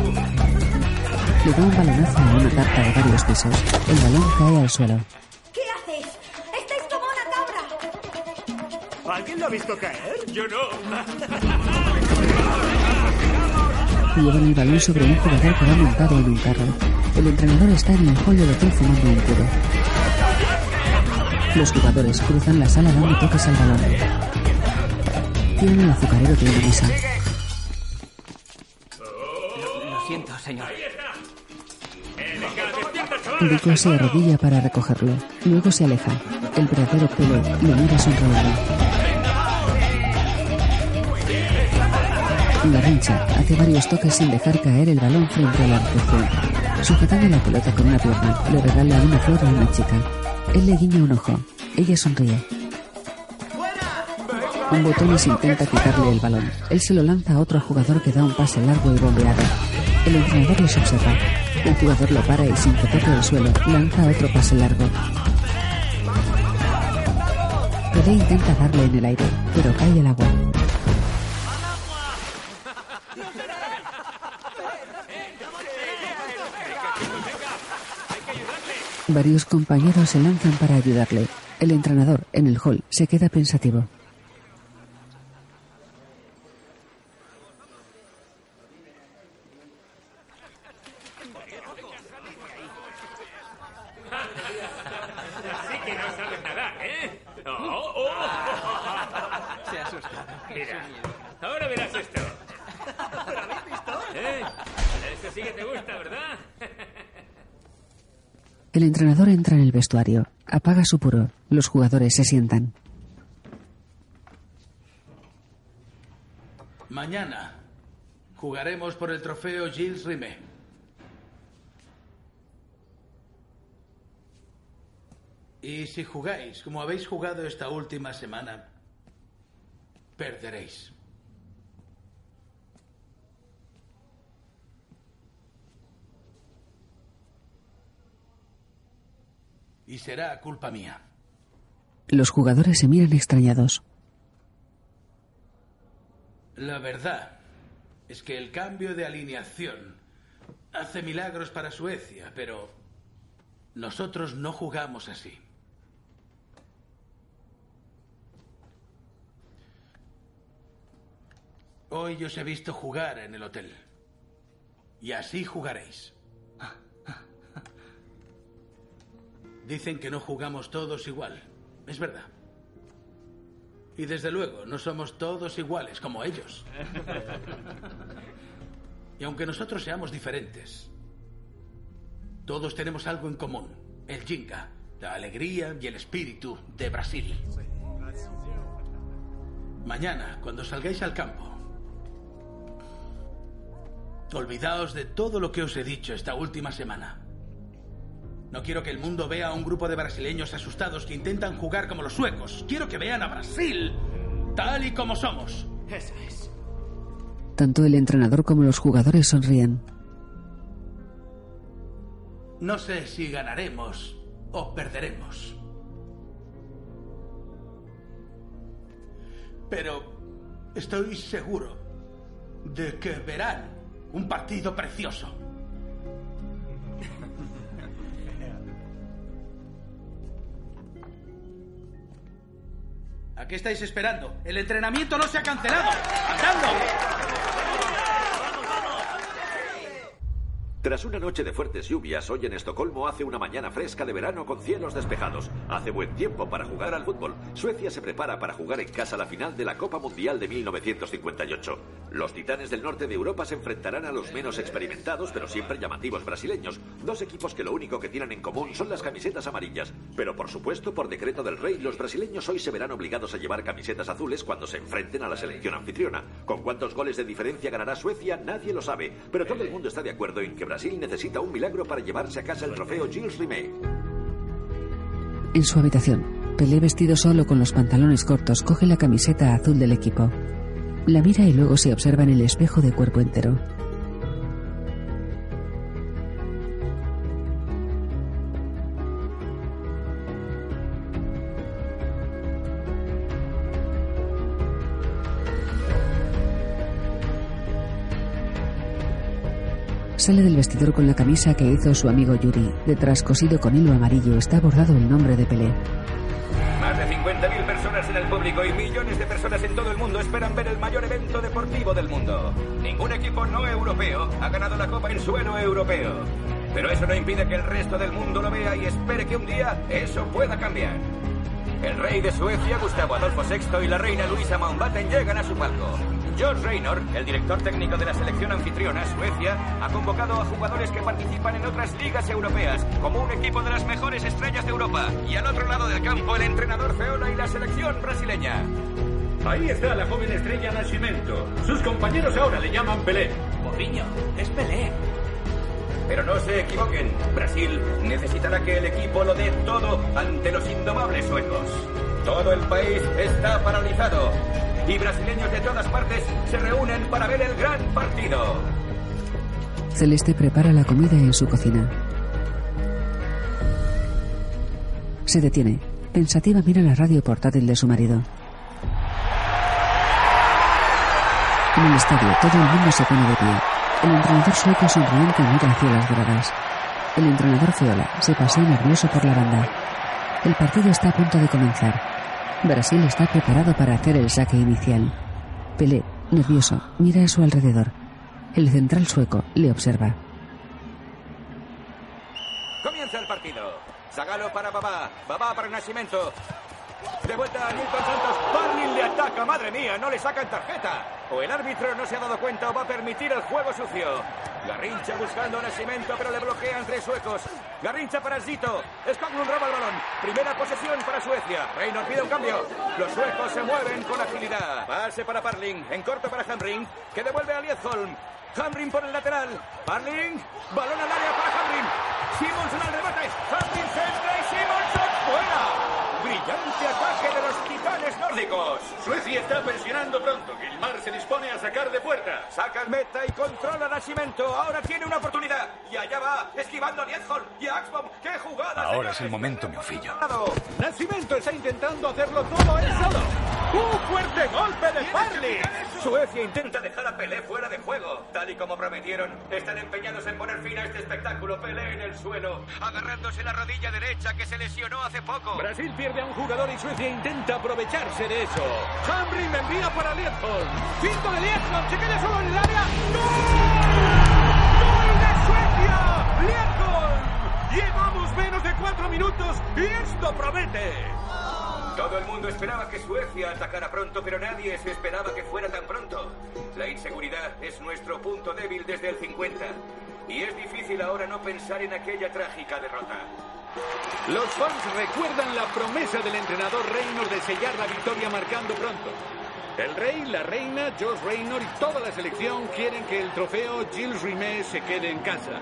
Le da un balonazo a una tarta de varios pisos. El balón cae al suelo. ¿Qué haces? ¡Estáis como una cabra! ¿Alguien lo ha visto caer? Yo no. Llevan el balón sobre un jugador que va montado en un carro. El entrenador está en el hall del hotel fumando un puro. Los jugadores cruzan la sala dando toques al balón. Tienen el azucarero de una mesa. Lo siento, señor. Rico se arrodilla para recogerlo. Luego se aleja. El verdadero pelo lo mira sonriendo. Garrincha hace varios toques sin dejar caer el balón frente a la recepción. Sujetando la pelota con una pierna, le regala una flor a una chica. Él le guiña un ojo. Ella sonríe. Un botones intenta quitarle el balón. Él se lo lanza a otro jugador que da un pase largo y bombeado. El entrenador les observa. El jugador lo para y sin toque el suelo, lanza otro pase largo. Pelé intenta darle en el aire, pero cae al agua. Varios compañeros se lanzan para ayudarle. El entrenador, en el hall, se queda pensativo. Sí que no sabes nadar, ¿eh? Oh, oh. Se asusta. Mira, ahora verás esto. ¿Lo habéis visto? ¿Eh? Eso sí que te gusta, ¿verdad? El entrenador entra en el vestuario, apaga su puro. Los jugadores se sientan. Mañana jugaremos por el trofeo Gilles Rimet. Y si jugáis como habéis jugado esta última semana, perderéis. Y será culpa mía. Los jugadores se miran extrañados. La verdad es que el cambio de alineación hace milagros para Suecia, pero nosotros no jugamos así. Hoy os he visto jugar en el hotel. Y así jugaréis. Dicen que no jugamos todos igual. Es verdad. Y desde luego, no somos todos iguales como ellos. Y aunque nosotros seamos diferentes, todos tenemos algo en común. El Jinga, la alegría y el espíritu de Brasil. Mañana, cuando salgáis al campo, olvidaos de todo lo que os he dicho esta última semana. No quiero que el mundo vea a un grupo de brasileños asustados que intentan jugar como los suecos. Quiero que vean a Brasil tal y como somos. Eso es. Tanto el entrenador como los jugadores sonríen. No sé si ganaremos o perderemos. Pero estoy seguro de que verán un partido precioso. Qué estáis esperando? El entrenamiento no se ha cancelado. ¡Andando! Tras una noche de fuertes lluvias, hoy en Estocolmo hace una mañana fresca de verano con cielos despejados. Hace buen tiempo para jugar al fútbol. Suecia se prepara para jugar en casa la final de la Copa Mundial de 1958. Los titanes del norte de Europa se enfrentarán a los menos experimentados pero siempre llamativos brasileños. Dos equipos que lo único que tienen en común son las camisetas amarillas. Pero por supuesto, por decreto del rey, los brasileños hoy se verán obligados a llevar camisetas azules cuando se enfrenten a la selección anfitriona. ¿Con cuántos goles de diferencia ganará Suecia? Nadie lo sabe. Pero todo el mundo está de acuerdo en que Brasil necesita un milagro para llevarse a casa el trofeo Gilles Rimet. En su habitación, Pelé vestido solo con los pantalones cortos coge la camiseta azul del equipo. La mira y luego se observa en el espejo de cuerpo entero. Sale del vestidor con la camisa que hizo su amigo Yuri. Detrás, cosido con hilo amarillo, está bordado el nombre de Pelé. Más de 50.000 personas en el público y millones de personas en todo el mundo esperan ver el mayor evento deportivo del mundo. Ningún equipo no europeo ha ganado la Copa en suelo europeo. Pero eso no impide que el resto del mundo lo vea y espere que un día eso pueda cambiar. El rey de Suecia, Gustavo Adolfo VI, y la reina Luisa Mountbatten llegan a su palco. George Raynor, el director técnico de la selección anfitriona, Suecia, ha convocado a jugadores que participan en otras ligas europeas, como un equipo de las mejores estrellas de Europa. Y al otro lado del campo, el entrenador Feola y la selección brasileña. Ahí está la joven estrella Nascimento. Sus compañeros ahora le llaman Pelé. Mourinho, es Pelé. Pero no se equivoquen, Brasil necesitará que el equipo lo dé todo ante los indomables suecos. Todo el país está paralizado y brasileños de todas partes se reúnen para ver el gran partido. Celeste prepara la comida en su cocina. Se detiene. Pensativa mira la radio portátil de su marido. En el estadio, todo el mundo se pone de pie. El entrenador sueco sonriente mira hacia las gradas. El entrenador Feola se pasea nervioso por la banda. El partido está a punto de comenzar. Brasil está preparado para hacer el saque inicial. Pelé, nervioso, mira a su alrededor. El central sueco le observa. Comienza el partido. Zagalo para Babá, Babá para Nascimento. De vuelta a Nilton Santos. Barlin le ataca. Madre mía, no le sacan tarjeta. O el árbitro no se ha dado cuenta o va a permitir el juego sucio. Garrincha buscando a Nascimento, pero le bloquean tres suecos. Garrincha para Zito. Skoglund roba el balón. Primera posesión para Suecia. Reynolds pide un cambio. Los suecos se mueven con agilidad. Pase para Parling. En corto para Hamring. Que devuelve a Liedholm. Hamrin por el lateral. Parling. Balón al área para Hamrin. Simonson al remate. Hamrin centra y Simonson fuera. Brillante ataque de nórdicos. Suecia está presionando pronto. Gilmar se dispone a sacar de puerta. Saca el meta y controla Nascimento. Ahora tiene una oportunidad. Y allá va, esquivando a Liedholm y a Axbom. ¡Qué jugada! Ahora es el momento, mi ofillo. Nascimento está intentando hacerlo todo él solo. ¡Un fuerte golpe de Farley! Suecia intenta dejar a Pelé fuera de juego. Tal y como prometieron, están empeñados en poner fin a este espectáculo. Pelé en el suelo, agarrándose la rodilla derecha que se lesionó hace poco. Brasil pierde a un jugador y Suecia intenta aprovecharse de eso. Hamrin envía para Liedholm. Cinco de Liedholm, se queda solo en el área. ¡Gol! ¡Gol de Suecia! ¡Liedholm! Llevamos menos de cuatro minutos y esto promete. Todo el mundo esperaba que Suecia atacara pronto, pero nadie se esperaba que fuera tan pronto. La inseguridad es nuestro punto débil desde el 50. Y es difícil ahora no pensar en aquella trágica derrota. Los fans recuerdan la promesa del entrenador Reynor de sellar la victoria marcando pronto. El rey, la reina, George Reynor y toda la selección quieren que el trofeo Gilles Rimet se quede en casa.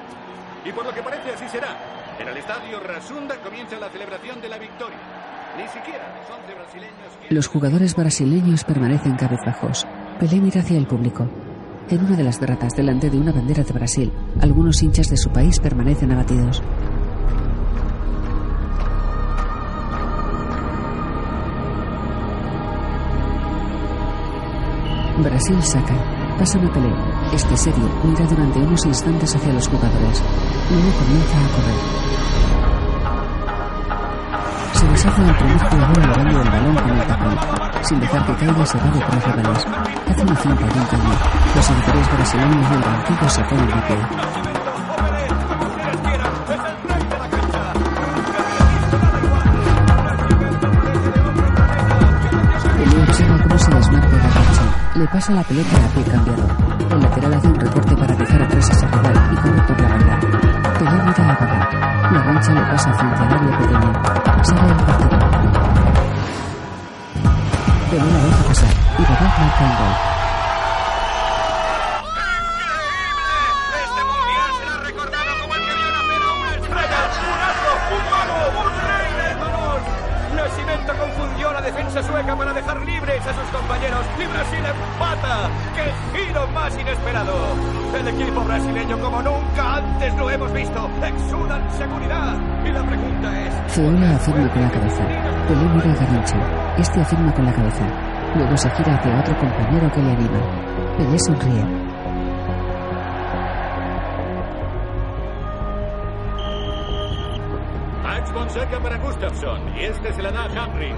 Y por lo que parece así será. En el estadio Rasunda comienza la celebración de la victoria. Los 11 brasileños Los jugadores brasileños permanecen cabezbajos. Pelé mira hacia el público. En una de las gratas, delante de una bandera de Brasil, algunos hinchas de su país permanecen abatidos. Brasil saca. Pasan a Pelé. Este serio mira durante unos instantes hacia los jugadores. Luego comienza a correr. Se deshace del primer jugador elevando el balón con el tacón. Sin dejar que caiga va detrás de rivales. Hace una finta de cañón. Los seguidores brasileños del banquillo se ponen de pie. Pelé observa se desmarca Garrincha. Le pasa la pelota a pie cambiado. El lateral hace un recorte para dejar atrás a su rival y corre por la banda. Pelé mira a Babá. La rancha le pasa frente al área pequeña. Sale el partido. Pelé la deja pasar y Babá marca un gol. Nascimento confundió la defensa sueca para dejar libres a sus compañeros y Brasil empata. ¡Qué giro más inesperado! El equipo brasileño como nunca antes lo hemos visto. Exudan seguridad. Y la pregunta es... Feola afirma con la cabeza. Pelé mira a Garrincha. Este afirma con la cabeza. Luego se gira hacia otro compañero que le anima. Pelé sonríe. Saca para Gustafsson y este se la da a Hamrin.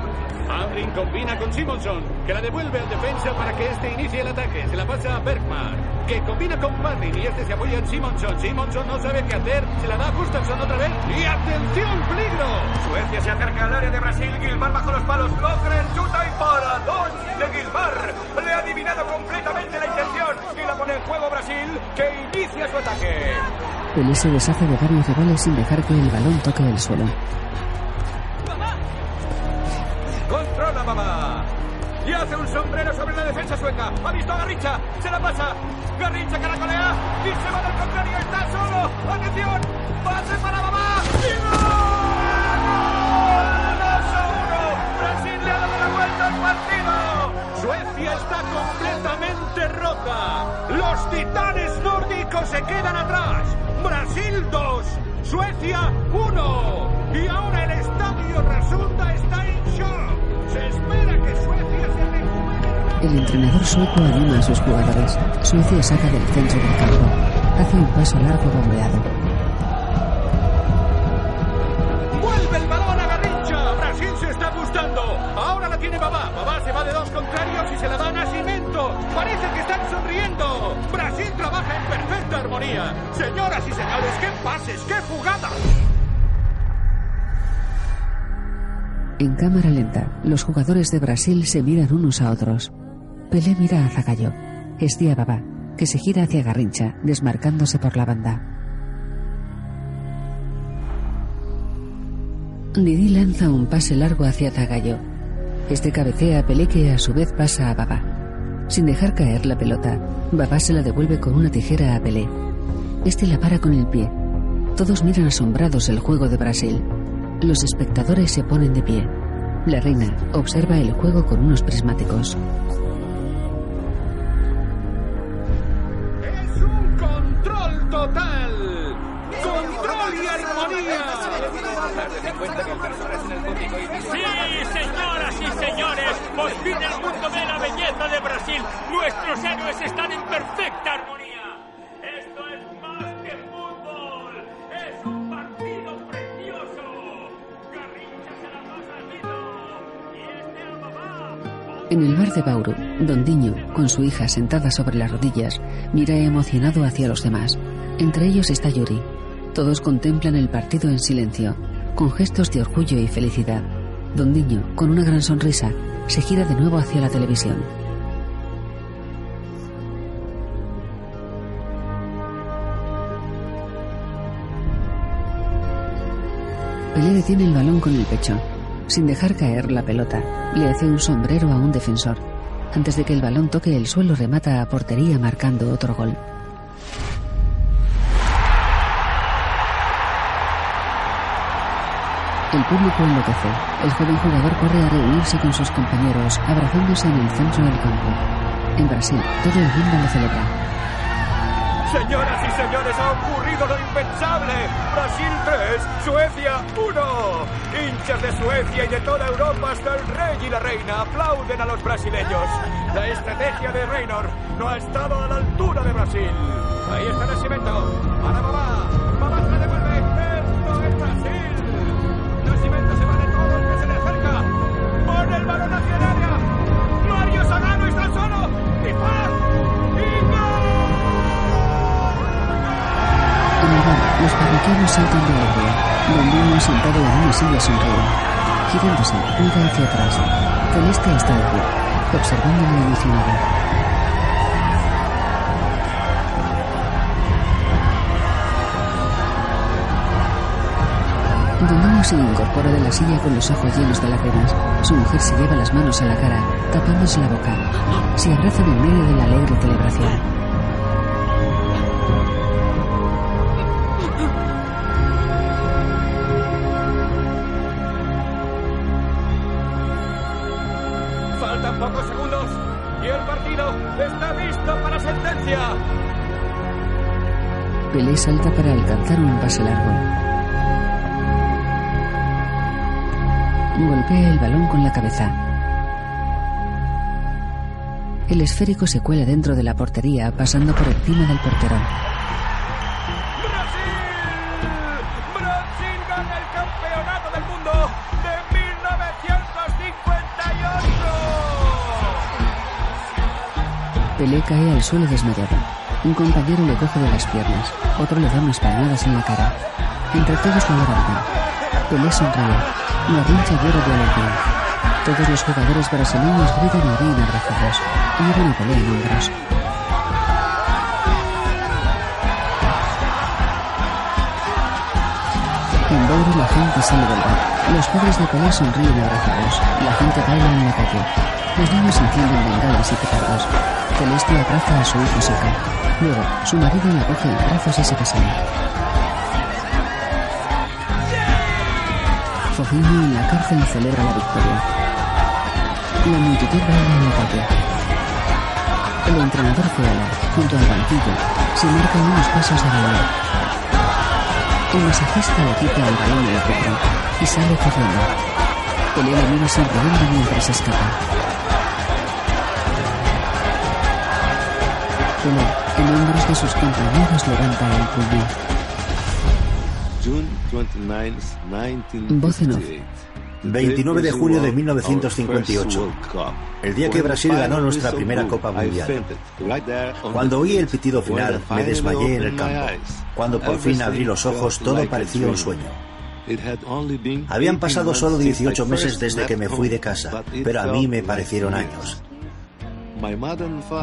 Hamrin combina con Simonson, que la devuelve al defensa para que este inicie el ataque. Se la pasa a Bergman, que combina con Martin y este se apoya en Simonson. Simonson no sabe qué hacer, se la da a Gustafsson otra vez. ¡Y atención, peligro! Suecia se acerca al área de Brasil. Gilmar bajo los palos. Logren, chuta y para dos de Gilmar. Le ha adivinado completamente la intención y la pone en juego Brasil, que inicia su ataque. Pelé se deshace de varios rivales sin dejar que el balón toque el suelo. Controla mamá. Y hace un sombrero sobre la defensa sueca. Ha visto a Garrincha. Se la pasa. Garrincha caracolea. Y se va del contrario. Está solo. Atención. Pase para mamá. ¡Y gol! 2 a 1. Brasil. Suecia está completamente rota. Los titanes nórdicos se quedan atrás. Brasil 2, Suecia 1. Y ahora el estadio resulta está en shock. Se espera que Suecia se recupere. El entrenador sueco anima a sus jugadores. Suecia saca del centro del campo. Hace un paso largo bombeado. Perfecta armonía. Señoras y señores, qué pases, qué jugadas. En cámara lenta, los jugadores de Brasil se miran unos a otros. Pelé mira a Zagallo. Estia Babá, que se gira hacia Garrincha, desmarcándose por la banda. Didi lanza un pase largo hacia Zagallo. Este cabecea a Pelé que a su vez pasa a Babá. Sin dejar caer la pelota, Babá se la devuelve con una tijera a Pelé. Este la para con el pie. Todos miran asombrados el juego de Brasil. Los espectadores se ponen de pie. La reina observa el juego con unos prismáticos. Es un control total. Control y armonía. Sí, señoras y señores, por fin el mundo ve la belleza de Brasil. Nuestros héroes están en perfecta armonía. Esto es más que fútbol. Es un partido precioso. Garrincha se la pasa al Tito. Y este. En el bar de Bauru, Don Diño, con su hija sentada sobre las rodillas, mira emocionado hacia los demás. Entre ellos está Yuri. Todos contemplan el partido en silencio, con gestos de orgullo y felicidad. Don Diño, con una gran sonrisa, se gira de nuevo hacia la televisión. Pelé detiene el balón con el pecho. Sin dejar caer la pelota, le hace un sombrero a un defensor. Antes de que el balón toque el suelo, remata a portería marcando otro gol. El público enloquece. El joven jugador corre a reunirse con sus compañeros, abrazándose en el centro del campo. En Brasil, todo el mundo lo celebra. Señoras y señores, ha ocurrido lo impensable. Brasil 3, Suecia 1. Hinchas de Suecia y de toda Europa hasta el rey y la reina aplauden a los brasileños. La estrategia de Reynor no ha estado a la altura de Brasil. Ahí está Nascimento. Para mamá. Los parroquianos saltan de alegría. Don Diño, sentado en una silla, sonríe. Girándose, mira hacia atrás. Celeste está de pie, observándolo emocionada. Don se incorpora de la silla con los ojos llenos de lágrimas. Su mujer se lleva las manos a la cara, tapándose la boca. Se abrazan en medio de la alegre celebración. Salta para alcanzar un pase largo. Golpea el balón con la cabeza. El esférico se cuela dentro de la portería, pasando por encima del portero. ¡Brasil! ¡Brasil gana el campeonato del mundo de 1958! Pelé cae al suelo desmayado. Un compañero le coge de las piernas, otro le da unas palmadas en la cara. Entre todos lo levantan. Pelé sonríe. Garrincha llora de alegría. Todos los jugadores brasileños gritan y ríen abrazados. Llevan a Pelé en hombros. En Bouro la gente sale del bar. Los padres de Pelé sonríen abrazados. La gente baila en la calle. Los niños encienden bengalas y petardos. Celeste abraza a su hijo Saka. Luego, su marido la coge en brazos y se casan. Fofinho en la cárcel celebra la victoria. La multitud baila en la calle. El entrenador Feola, junto al banquillo, se marca unos pasos de bailar. El masajista le quita el balón de la pecho y sale corriendo. Le mira sonriendo mientras escapa. Pelé, en hombros de sus compañeros, levanta el puño. Voz en off. 29 de junio de 1958, el día que Brasil ganó nuestra primera Copa Mundial. Cuando oí el pitido final, me desmayé en el campo. Cuando por fin abrí los ojos, todo parecía un sueño. Habían pasado solo 18 meses desde que me fui de casa, pero a mí me parecieron años.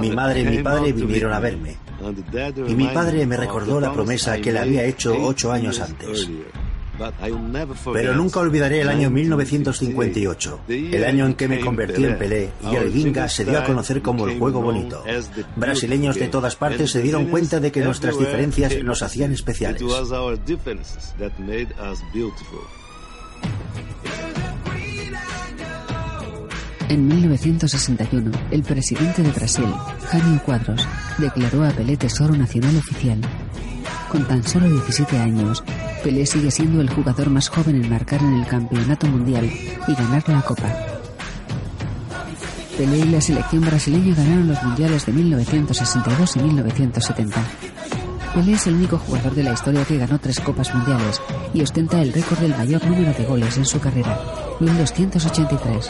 Mi madre y mi padre vinieron a verme. Y mi padre me recordó la promesa que le había hecho ocho años antes. Pero nunca olvidaré el año 1958, el año en que me convertí en Pelé y el Ginga se dio a conocer como el juego bonito. Brasileños de todas partes se dieron cuenta de que nuestras diferencias nos hacían especiales. En 1961, el presidente de Brasil, Jânio Quadros, declaró a Pelé Tesoro Nacional Oficial. Con tan solo 17 años, Pelé sigue siendo el jugador más joven en marcar en el campeonato mundial y ganar la copa. Pelé y la selección brasileña ganaron los mundiales de 1962 y 1970. Pelé es el único jugador de la historia que ganó tres copas mundiales y ostenta el récord del mayor número de goles en su carrera, 1283.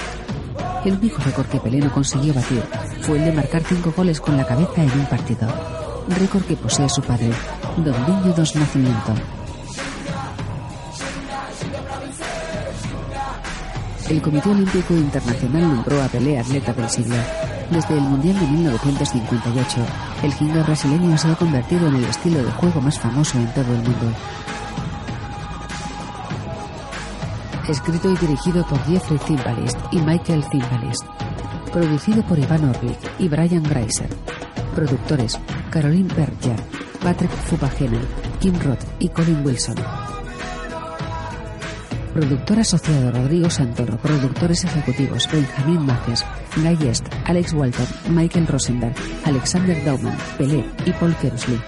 El único récord que Pelé no consiguió batir fue el de marcar cinco goles con la cabeza en un partido, récord que posee su padre, Don Niño dos Nacimiento. El Comité Olímpico Internacional nombró a Pelé atleta del. Desde el Mundial de 1958, el jingo brasileño se ha convertido en el estilo de juego más famoso en todo el mundo. Escrito y dirigido por Jeffrey Zimbalist y Michael Zimbalist. Producido por Iván Orlik y Brian Greiser. Productores Caroline Berger, Patrick Fubagena, Kim Roth y Colin Wilson. Productor asociado Rodrigo Santoro. Productores ejecutivos Benjamín Majes, Guy Est, Alex Walton, Michael Rosenberg, Alexander Dauman, Pelé y Paul Kerusley.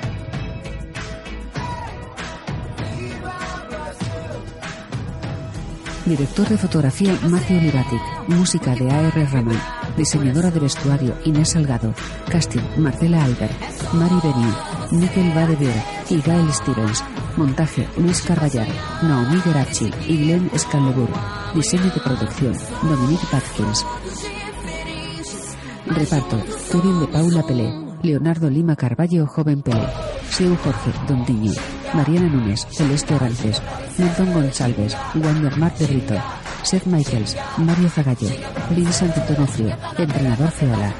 Director de fotografía Matthew Libatic. Música de A.R. Rahman. Diseñadora de vestuario Inés Salgado. Casting Marcela Albert. Mari Beniu. Nickel Badevier y Gail Stevens. Montaje Luis Carballar. Naomi Geraci y Glenn Scalebur. Diseño de producción Dominique Patkins. Reparto Turing de Paula Pelé. Leonardo Lima Carballo Joven Pelé. Seu Jorge Dondiño. Mariana Núñez, Celeste Orantes, Milton González, Wander Mar de Rito, Seth Michaels, Mario Zagallo, Vincent Donofrio, entrenador Feola.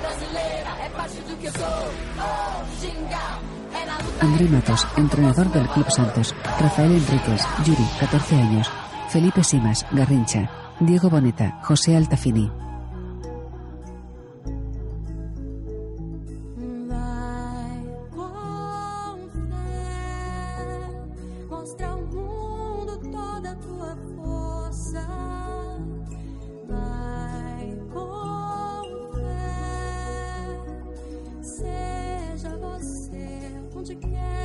André Matos, entrenador del Club Santos, Rafael Enríquez, Yuri, 14 años, Felipe Simas, Garrincha, Diego Boneta, José Altafini. again.